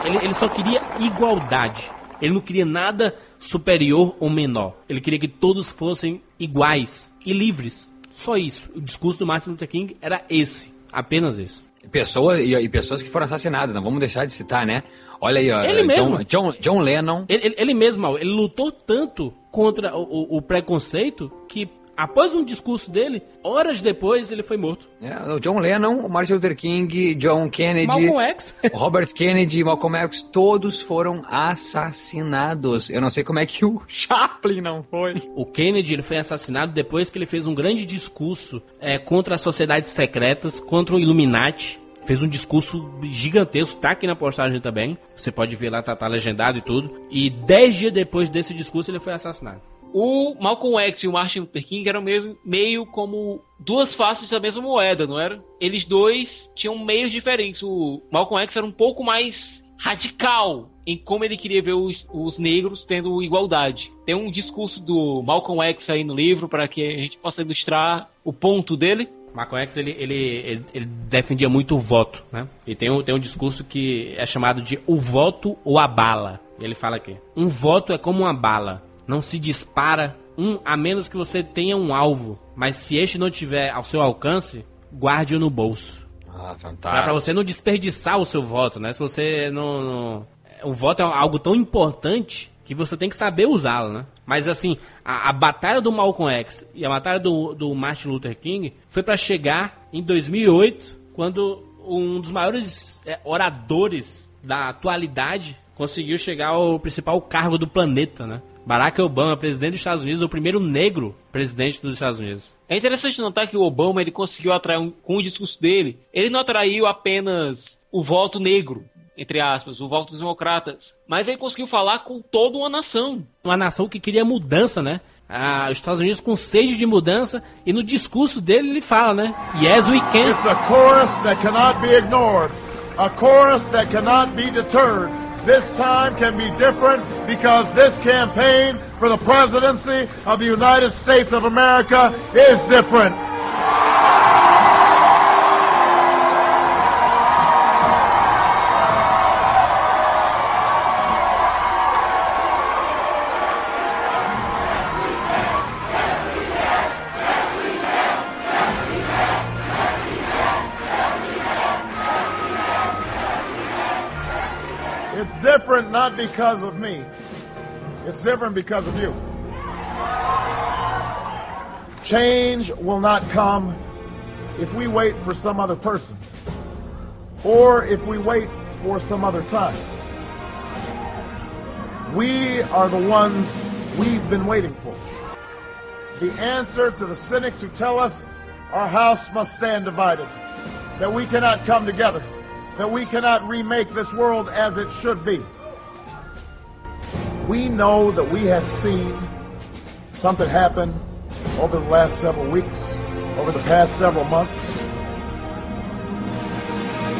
Ele, ele só queria igualdade. Ele não queria nada superior ou menor. Ele queria que todos fossem iguais e livres. Só isso. O discurso do Martin Luther King era esse. Apenas isso. Pessoa, e, e pessoas que foram assassinadas, não vamos deixar de citar, né? Olha aí, ó. Ele John, mesmo. John, John Lennon. Ele, ele, ele mesmo, ele lutou tanto contra o, o- o preconceito que, após um discurso dele, horas depois ele foi morto. É, o John Lennon, o Martin Luther King, John Kennedy, Malcolm X. Robert Kennedy, Malcolm X, todos foram assassinados. Eu não sei como é que o Chaplin não foi. O Kennedy ele foi assassinado depois que ele fez um grande discurso é, contra as sociedades secretas, contra o Illuminati. Fez um discurso gigantesco, tá aqui na postagem também. Você pode ver lá, tá, tá legendado e tudo. E dez dias depois desse discurso ele foi assassinado. O Malcolm X e o Martin Luther King eram mesmo, meio como duas faces da mesma moeda, não era? Eles dois tinham meios diferentes. O Malcolm X era um pouco mais radical em como ele queria ver os, os negros tendo igualdade. Tem um discurso do Malcolm X aí no livro para que a gente possa ilustrar o ponto dele. Malcolm X ele, ele, ele, ele defendia muito o voto, né? E tem um, tem um discurso que é chamado de o voto ou a bala. Ele fala aqui: um voto é como uma bala, não se dispara um a menos que você tenha um alvo, mas se este não tiver ao seu alcance, guarde-o no bolso. Ah, fantástico. pra você não desperdiçar o seu voto, né? Se você não, não- O voto é algo tão importante que você tem que saber usá-lo, né? Mas assim, a, a batalha do Malcolm X e a batalha do, do Martin Luther King foi pra chegar em 2008, quando um dos maiores é, oradores da atualidade conseguiu chegar ao principal cargo do planeta, né? Barack Obama, presidente dos Estados Unidos, o primeiro negro presidente dos Estados Unidos. É interessante notar que o Obama ele conseguiu atrair um- com o discurso dele. Ele não atraiu apenas o voto negro, entre aspas, o voto dos democratas, mas ele conseguiu falar com toda uma nação. uma nação que queria mudança, né? Ah, os Estados Unidos com sede de mudança e no discurso dele ele fala, né? Yes, we can. It's a chorus that cannot be ignored, a chorus that cannot be deterred. This time can be different because this campaign for the presidency of the United States of America is different. Different not because of me. It's different because of you. Change will not come if we wait for some other person or if we wait for some other time. We are the ones we've been waiting for. The answer to the cynics who tell us our house must stand divided, that we cannot come together, that we cannot remake this world as it should be. We know that we have seen something happen over the last several weeks, over the past several months.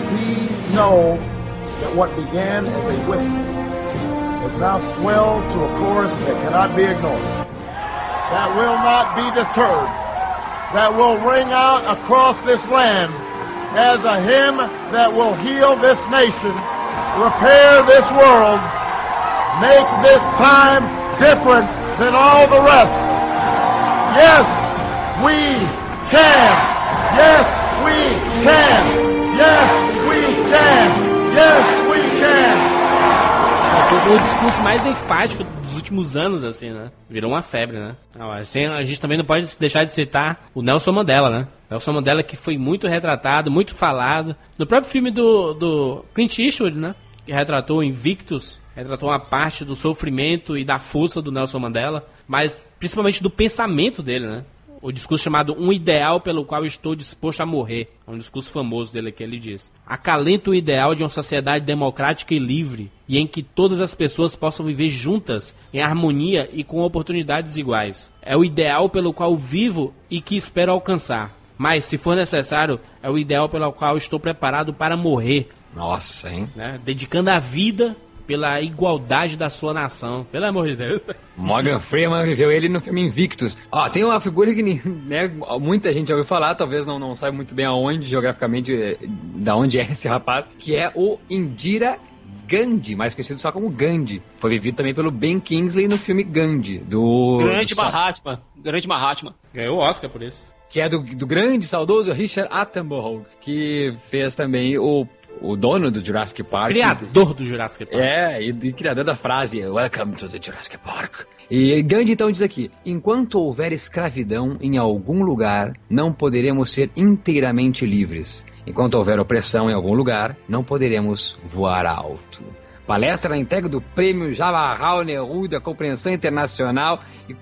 We know that what began as a whisper has now swelled to a chorus that cannot be ignored, that will not be deterred, that will ring out across this land as a hymn that will heal this nation, repair this world, make this time different than all the rest. Yes, we can. Yes, we can. Yes, we can. Yes, we can. Foi o discurso mais enfático dos últimos anos, assim, né? Virou uma febre, né? A, gente, também não pode deixar de citar o Nelson Mandela, né? Nelson Mandela que foi muito retratado, muito falado. No próprio filme do, do Clint Eastwood, né? Que retratou Invictus, retratou uma parte do sofrimento e da força do Nelson Mandela, mas principalmente do pensamento dele, né? O discurso chamado Um Ideal pelo qual estou disposto a morrer. É um discurso famoso dele que ele diz. Acalenta o ideal de uma sociedade democrática e livre, e em que todas as pessoas possam viver juntas, em harmonia e com oportunidades iguais. É o ideal pelo qual vivo e que espero alcançar. Mas, se for necessário, é o ideal pelo qual estou preparado para morrer. Nossa, hein? Né? Dedicando a vida pela igualdade da sua nação. Pelo amor de Deus. Morgan Freeman viveu ele no filme Invictus. Ó, tem uma figura que né, muita gente já ouviu falar, talvez não, não saiba muito bem aonde, geograficamente, eh, da onde é esse rapaz, que é o Indira Gandhi, mais conhecido só como Gandhi. Foi vivido também pelo Ben Kingsley no filme Gandhi, do... Grande do Mahatma. Grande Mahatma. Ganhou o Oscar por isso. que é do, do grande, saudoso Richard Attenborough, que fez também o, o dono do Jurassic Park. Criador do Jurassic Park. É, e, e criador da frase Welcome to the Jurassic Park. E Gandhi então diz aqui: enquanto houver escravidão em algum lugar, não poderemos ser inteiramente livres. Enquanto houver opressão em algum lugar, não poderemos voar alto. Palestra na entrega do prêmio Jawaharlal Nehru da Compreensão Internacional e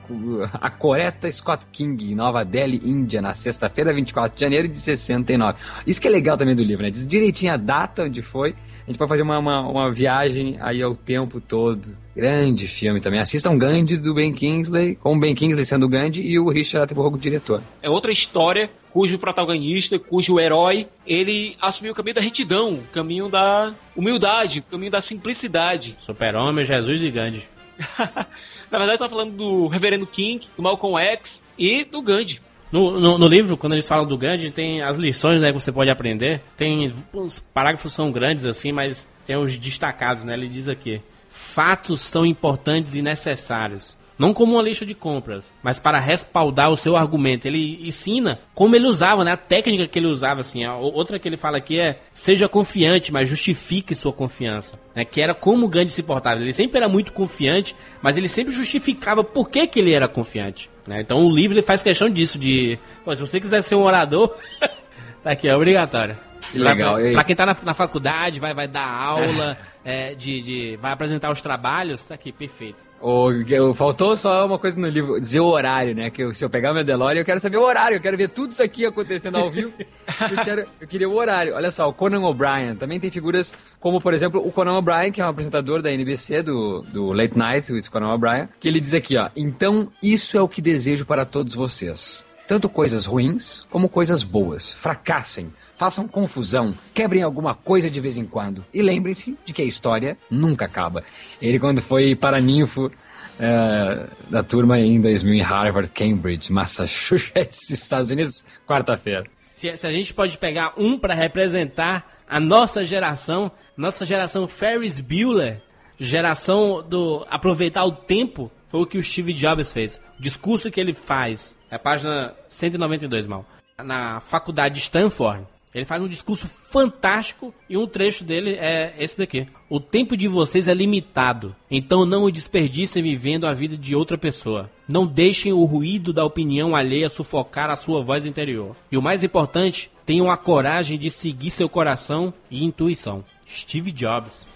a Coretta Scott King, em Nova Delhi, Índia, na sexta-feira, 24 de janeiro de 69. Isso que é legal também do livro, né? Diz direitinho a data onde foi. A gente pode fazer uma, uma, uma viagem aí ao tempo todo. Grande filme também. Assistam Gandhi do Ben Kingsley, com o Ben Kingsley sendo o Gandhi e o Richard Attenborough o diretor. É outra história cujo protagonista, cujo herói, ele assumiu o caminho da retidão, o caminho da humildade, o caminho da simplicidade. Super-Homem, Jesus e Gandhi. Na verdade, tá falando do Reverendo King, do Malcolm X e do Gandhi. No, no, no livro, quando eles falam do Gandhi, tem as lições né, que você pode aprender. Tem os parágrafos são grandes assim, mas tem os destacados, né? Ele diz aqui: fatos são importantes e necessários. Não como uma lista de compras, mas para respaldar o seu argumento. Ele ensina como ele usava, né? A técnica que ele usava, assim. Outra que ele fala aqui é seja confiante, mas justifique sua confiança. Né? Que era como o Gandhi se portava. Ele sempre era muito confiante, mas ele sempre justificava por que, que ele era confiante. Né? Então o livro ele faz questão disso, de... Se você quiser ser um orador, tá aqui, é obrigatório. Que legal, Pra, pra quem tá na, na faculdade, vai, vai dar aula, é, de, de, vai apresentar os trabalhos, tá aqui, perfeito. O, faltou só uma coisa no livro, dizer o horário, né? Que eu- se eu pegar meu DeLorean, eu quero saber o horário, eu quero ver tudo isso aqui acontecendo ao vivo. eu, quero- eu queria o horário. Olha só, o Conan O'Brien também tem figuras como, por exemplo, o Conan O'Brien, que é um apresentador da NBC, do, do Late Night with Conan O'Brien, que ele diz aqui, ó, então isso é o que desejo para todos vocês. Tanto coisas ruins como coisas boas. Fracassem, façam confusão, quebrem alguma coisa de vez em quando. E lembrem-se de que a história nunca acaba. Ele, quando foi para Ninfo, é, da turma em 2000 em Harvard, Cambridge, Massachusetts, Estados Unidos, quarta-feira. Se, se a gente pode pegar um pra representar a nossa geração, nossa geração Ferris Bueller, geração do aproveitar o tempo, foi o que o Steve Jobs fez. O discurso que ele faz, é a página 192, mal, na faculdade de Stanford. Ele faz um discurso fantástico e um trecho dele é esse daqui. O tempo de vocês é limitado, então não o desperdicem vivendo a vida de outra pessoa. Não deixem o ruído da opinião alheia sufocar a sua voz interior. E o mais importante, tenham a coragem de seguir seu coração e intuição. Steve Jobs.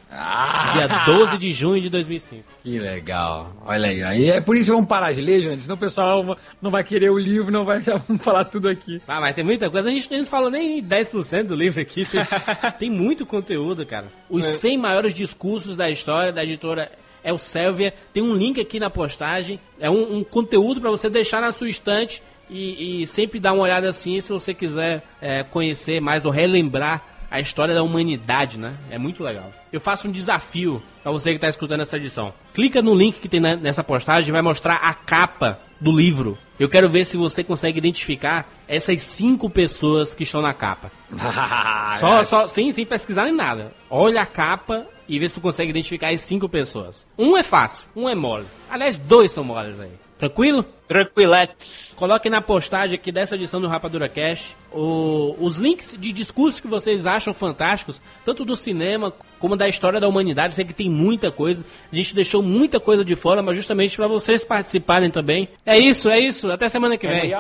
Dia 12 de junho de 2005. Que legal. Olha aí. aí é por isso que vamos parar de ler, gente. Senão o pessoal não vai querer o livro, não vai já vamos falar tudo aqui. Ah, mas tem muita coisa. A gente não falou nem 10% do livro aqui. Tem, tem muito conteúdo, cara. Os É. 100 maiores discursos da história da editora Elsevier. Tem um link aqui na postagem. É um, um conteúdo para você deixar na sua estante e, e sempre dar uma olhada assim se você quiser é, conhecer mais ou relembrar a história da humanidade, né? É muito legal. Eu faço um desafio para você que está escutando essa edição. Clica no link que tem na- nessa postagem, vai mostrar a capa do livro. Eu quero ver se você consegue identificar essas cinco pessoas que estão na capa. Só, só, sem, sem pesquisar nem nada. Olha a capa e vê se tu consegue identificar as cinco pessoas. Um é fácil, um é mole. Aliás, dois são moles aí. Tranquilo? Tranquiletes. Coloque na postagem aqui dessa edição do Rapadura Cash o- os links de discursos que vocês acham fantásticos, tanto do cinema como da história da humanidade. Eu sei que tem muita coisa. A gente deixou muita coisa de fora, mas justamente para vocês participarem também. É isso, é isso. Até semana que vem.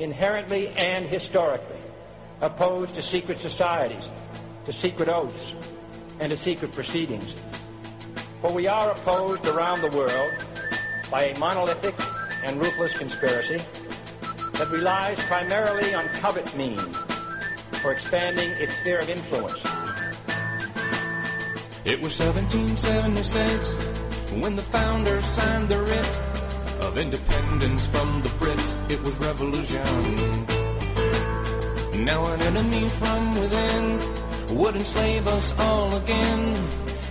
inherently and historically opposed to secret societies, to secret oaths, and to secret proceedings. For we are opposed around the world by a monolithic and ruthless conspiracy that relies primarily on covert means for expanding its sphere of influence. It was 1776 when the founders signed the writ of independence from the Brits. It was revolution. Now an enemy from within would enslave us all again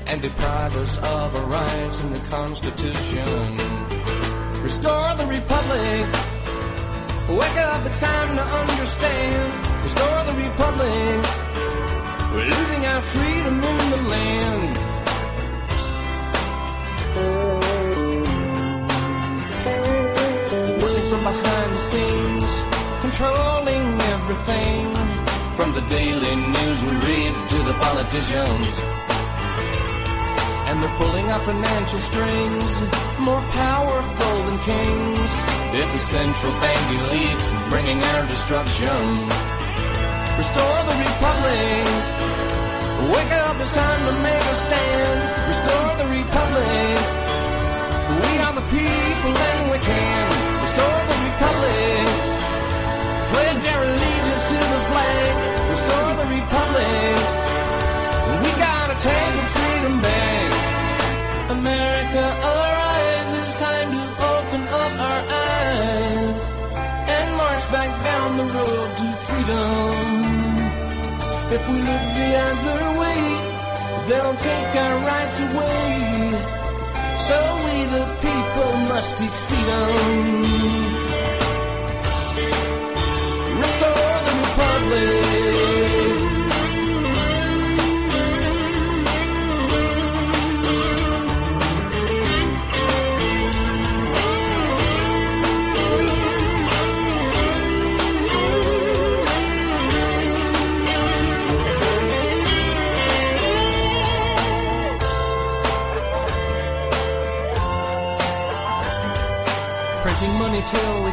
and deprive us of our rights in the Constitution. Restore the Republic. Wake up, it's time to understand. Restore the Republic. We're losing our freedom in the land. Working from behind the scenes, controlling everything. From the daily news we read to the politicians. And they're pulling out financial strings, more powerful than kings. It's a central bank elites bringing our destruction. Restore the republic. Wake up, it's time to make a stand. Restore the If we look the other way, they'll take our rights away. So we the people must defeat them.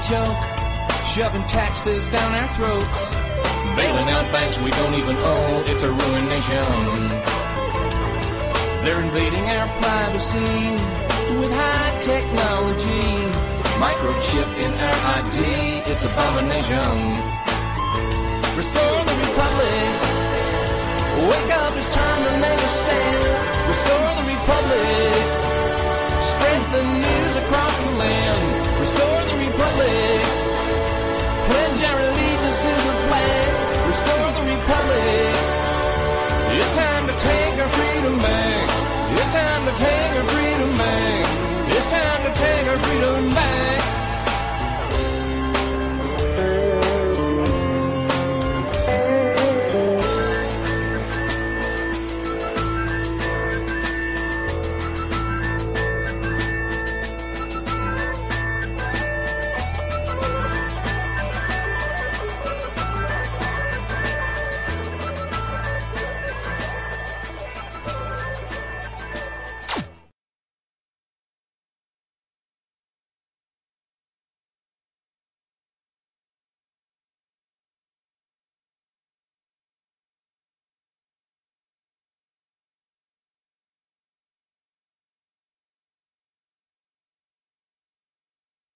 Shoving taxes down our throats, bailing out banks we don't even own. It's a ruined nation. They're invading our privacy with high technology, microchip in our ID. It's abomination. Restore the republic. Wake up, it's time to make a stand. darling.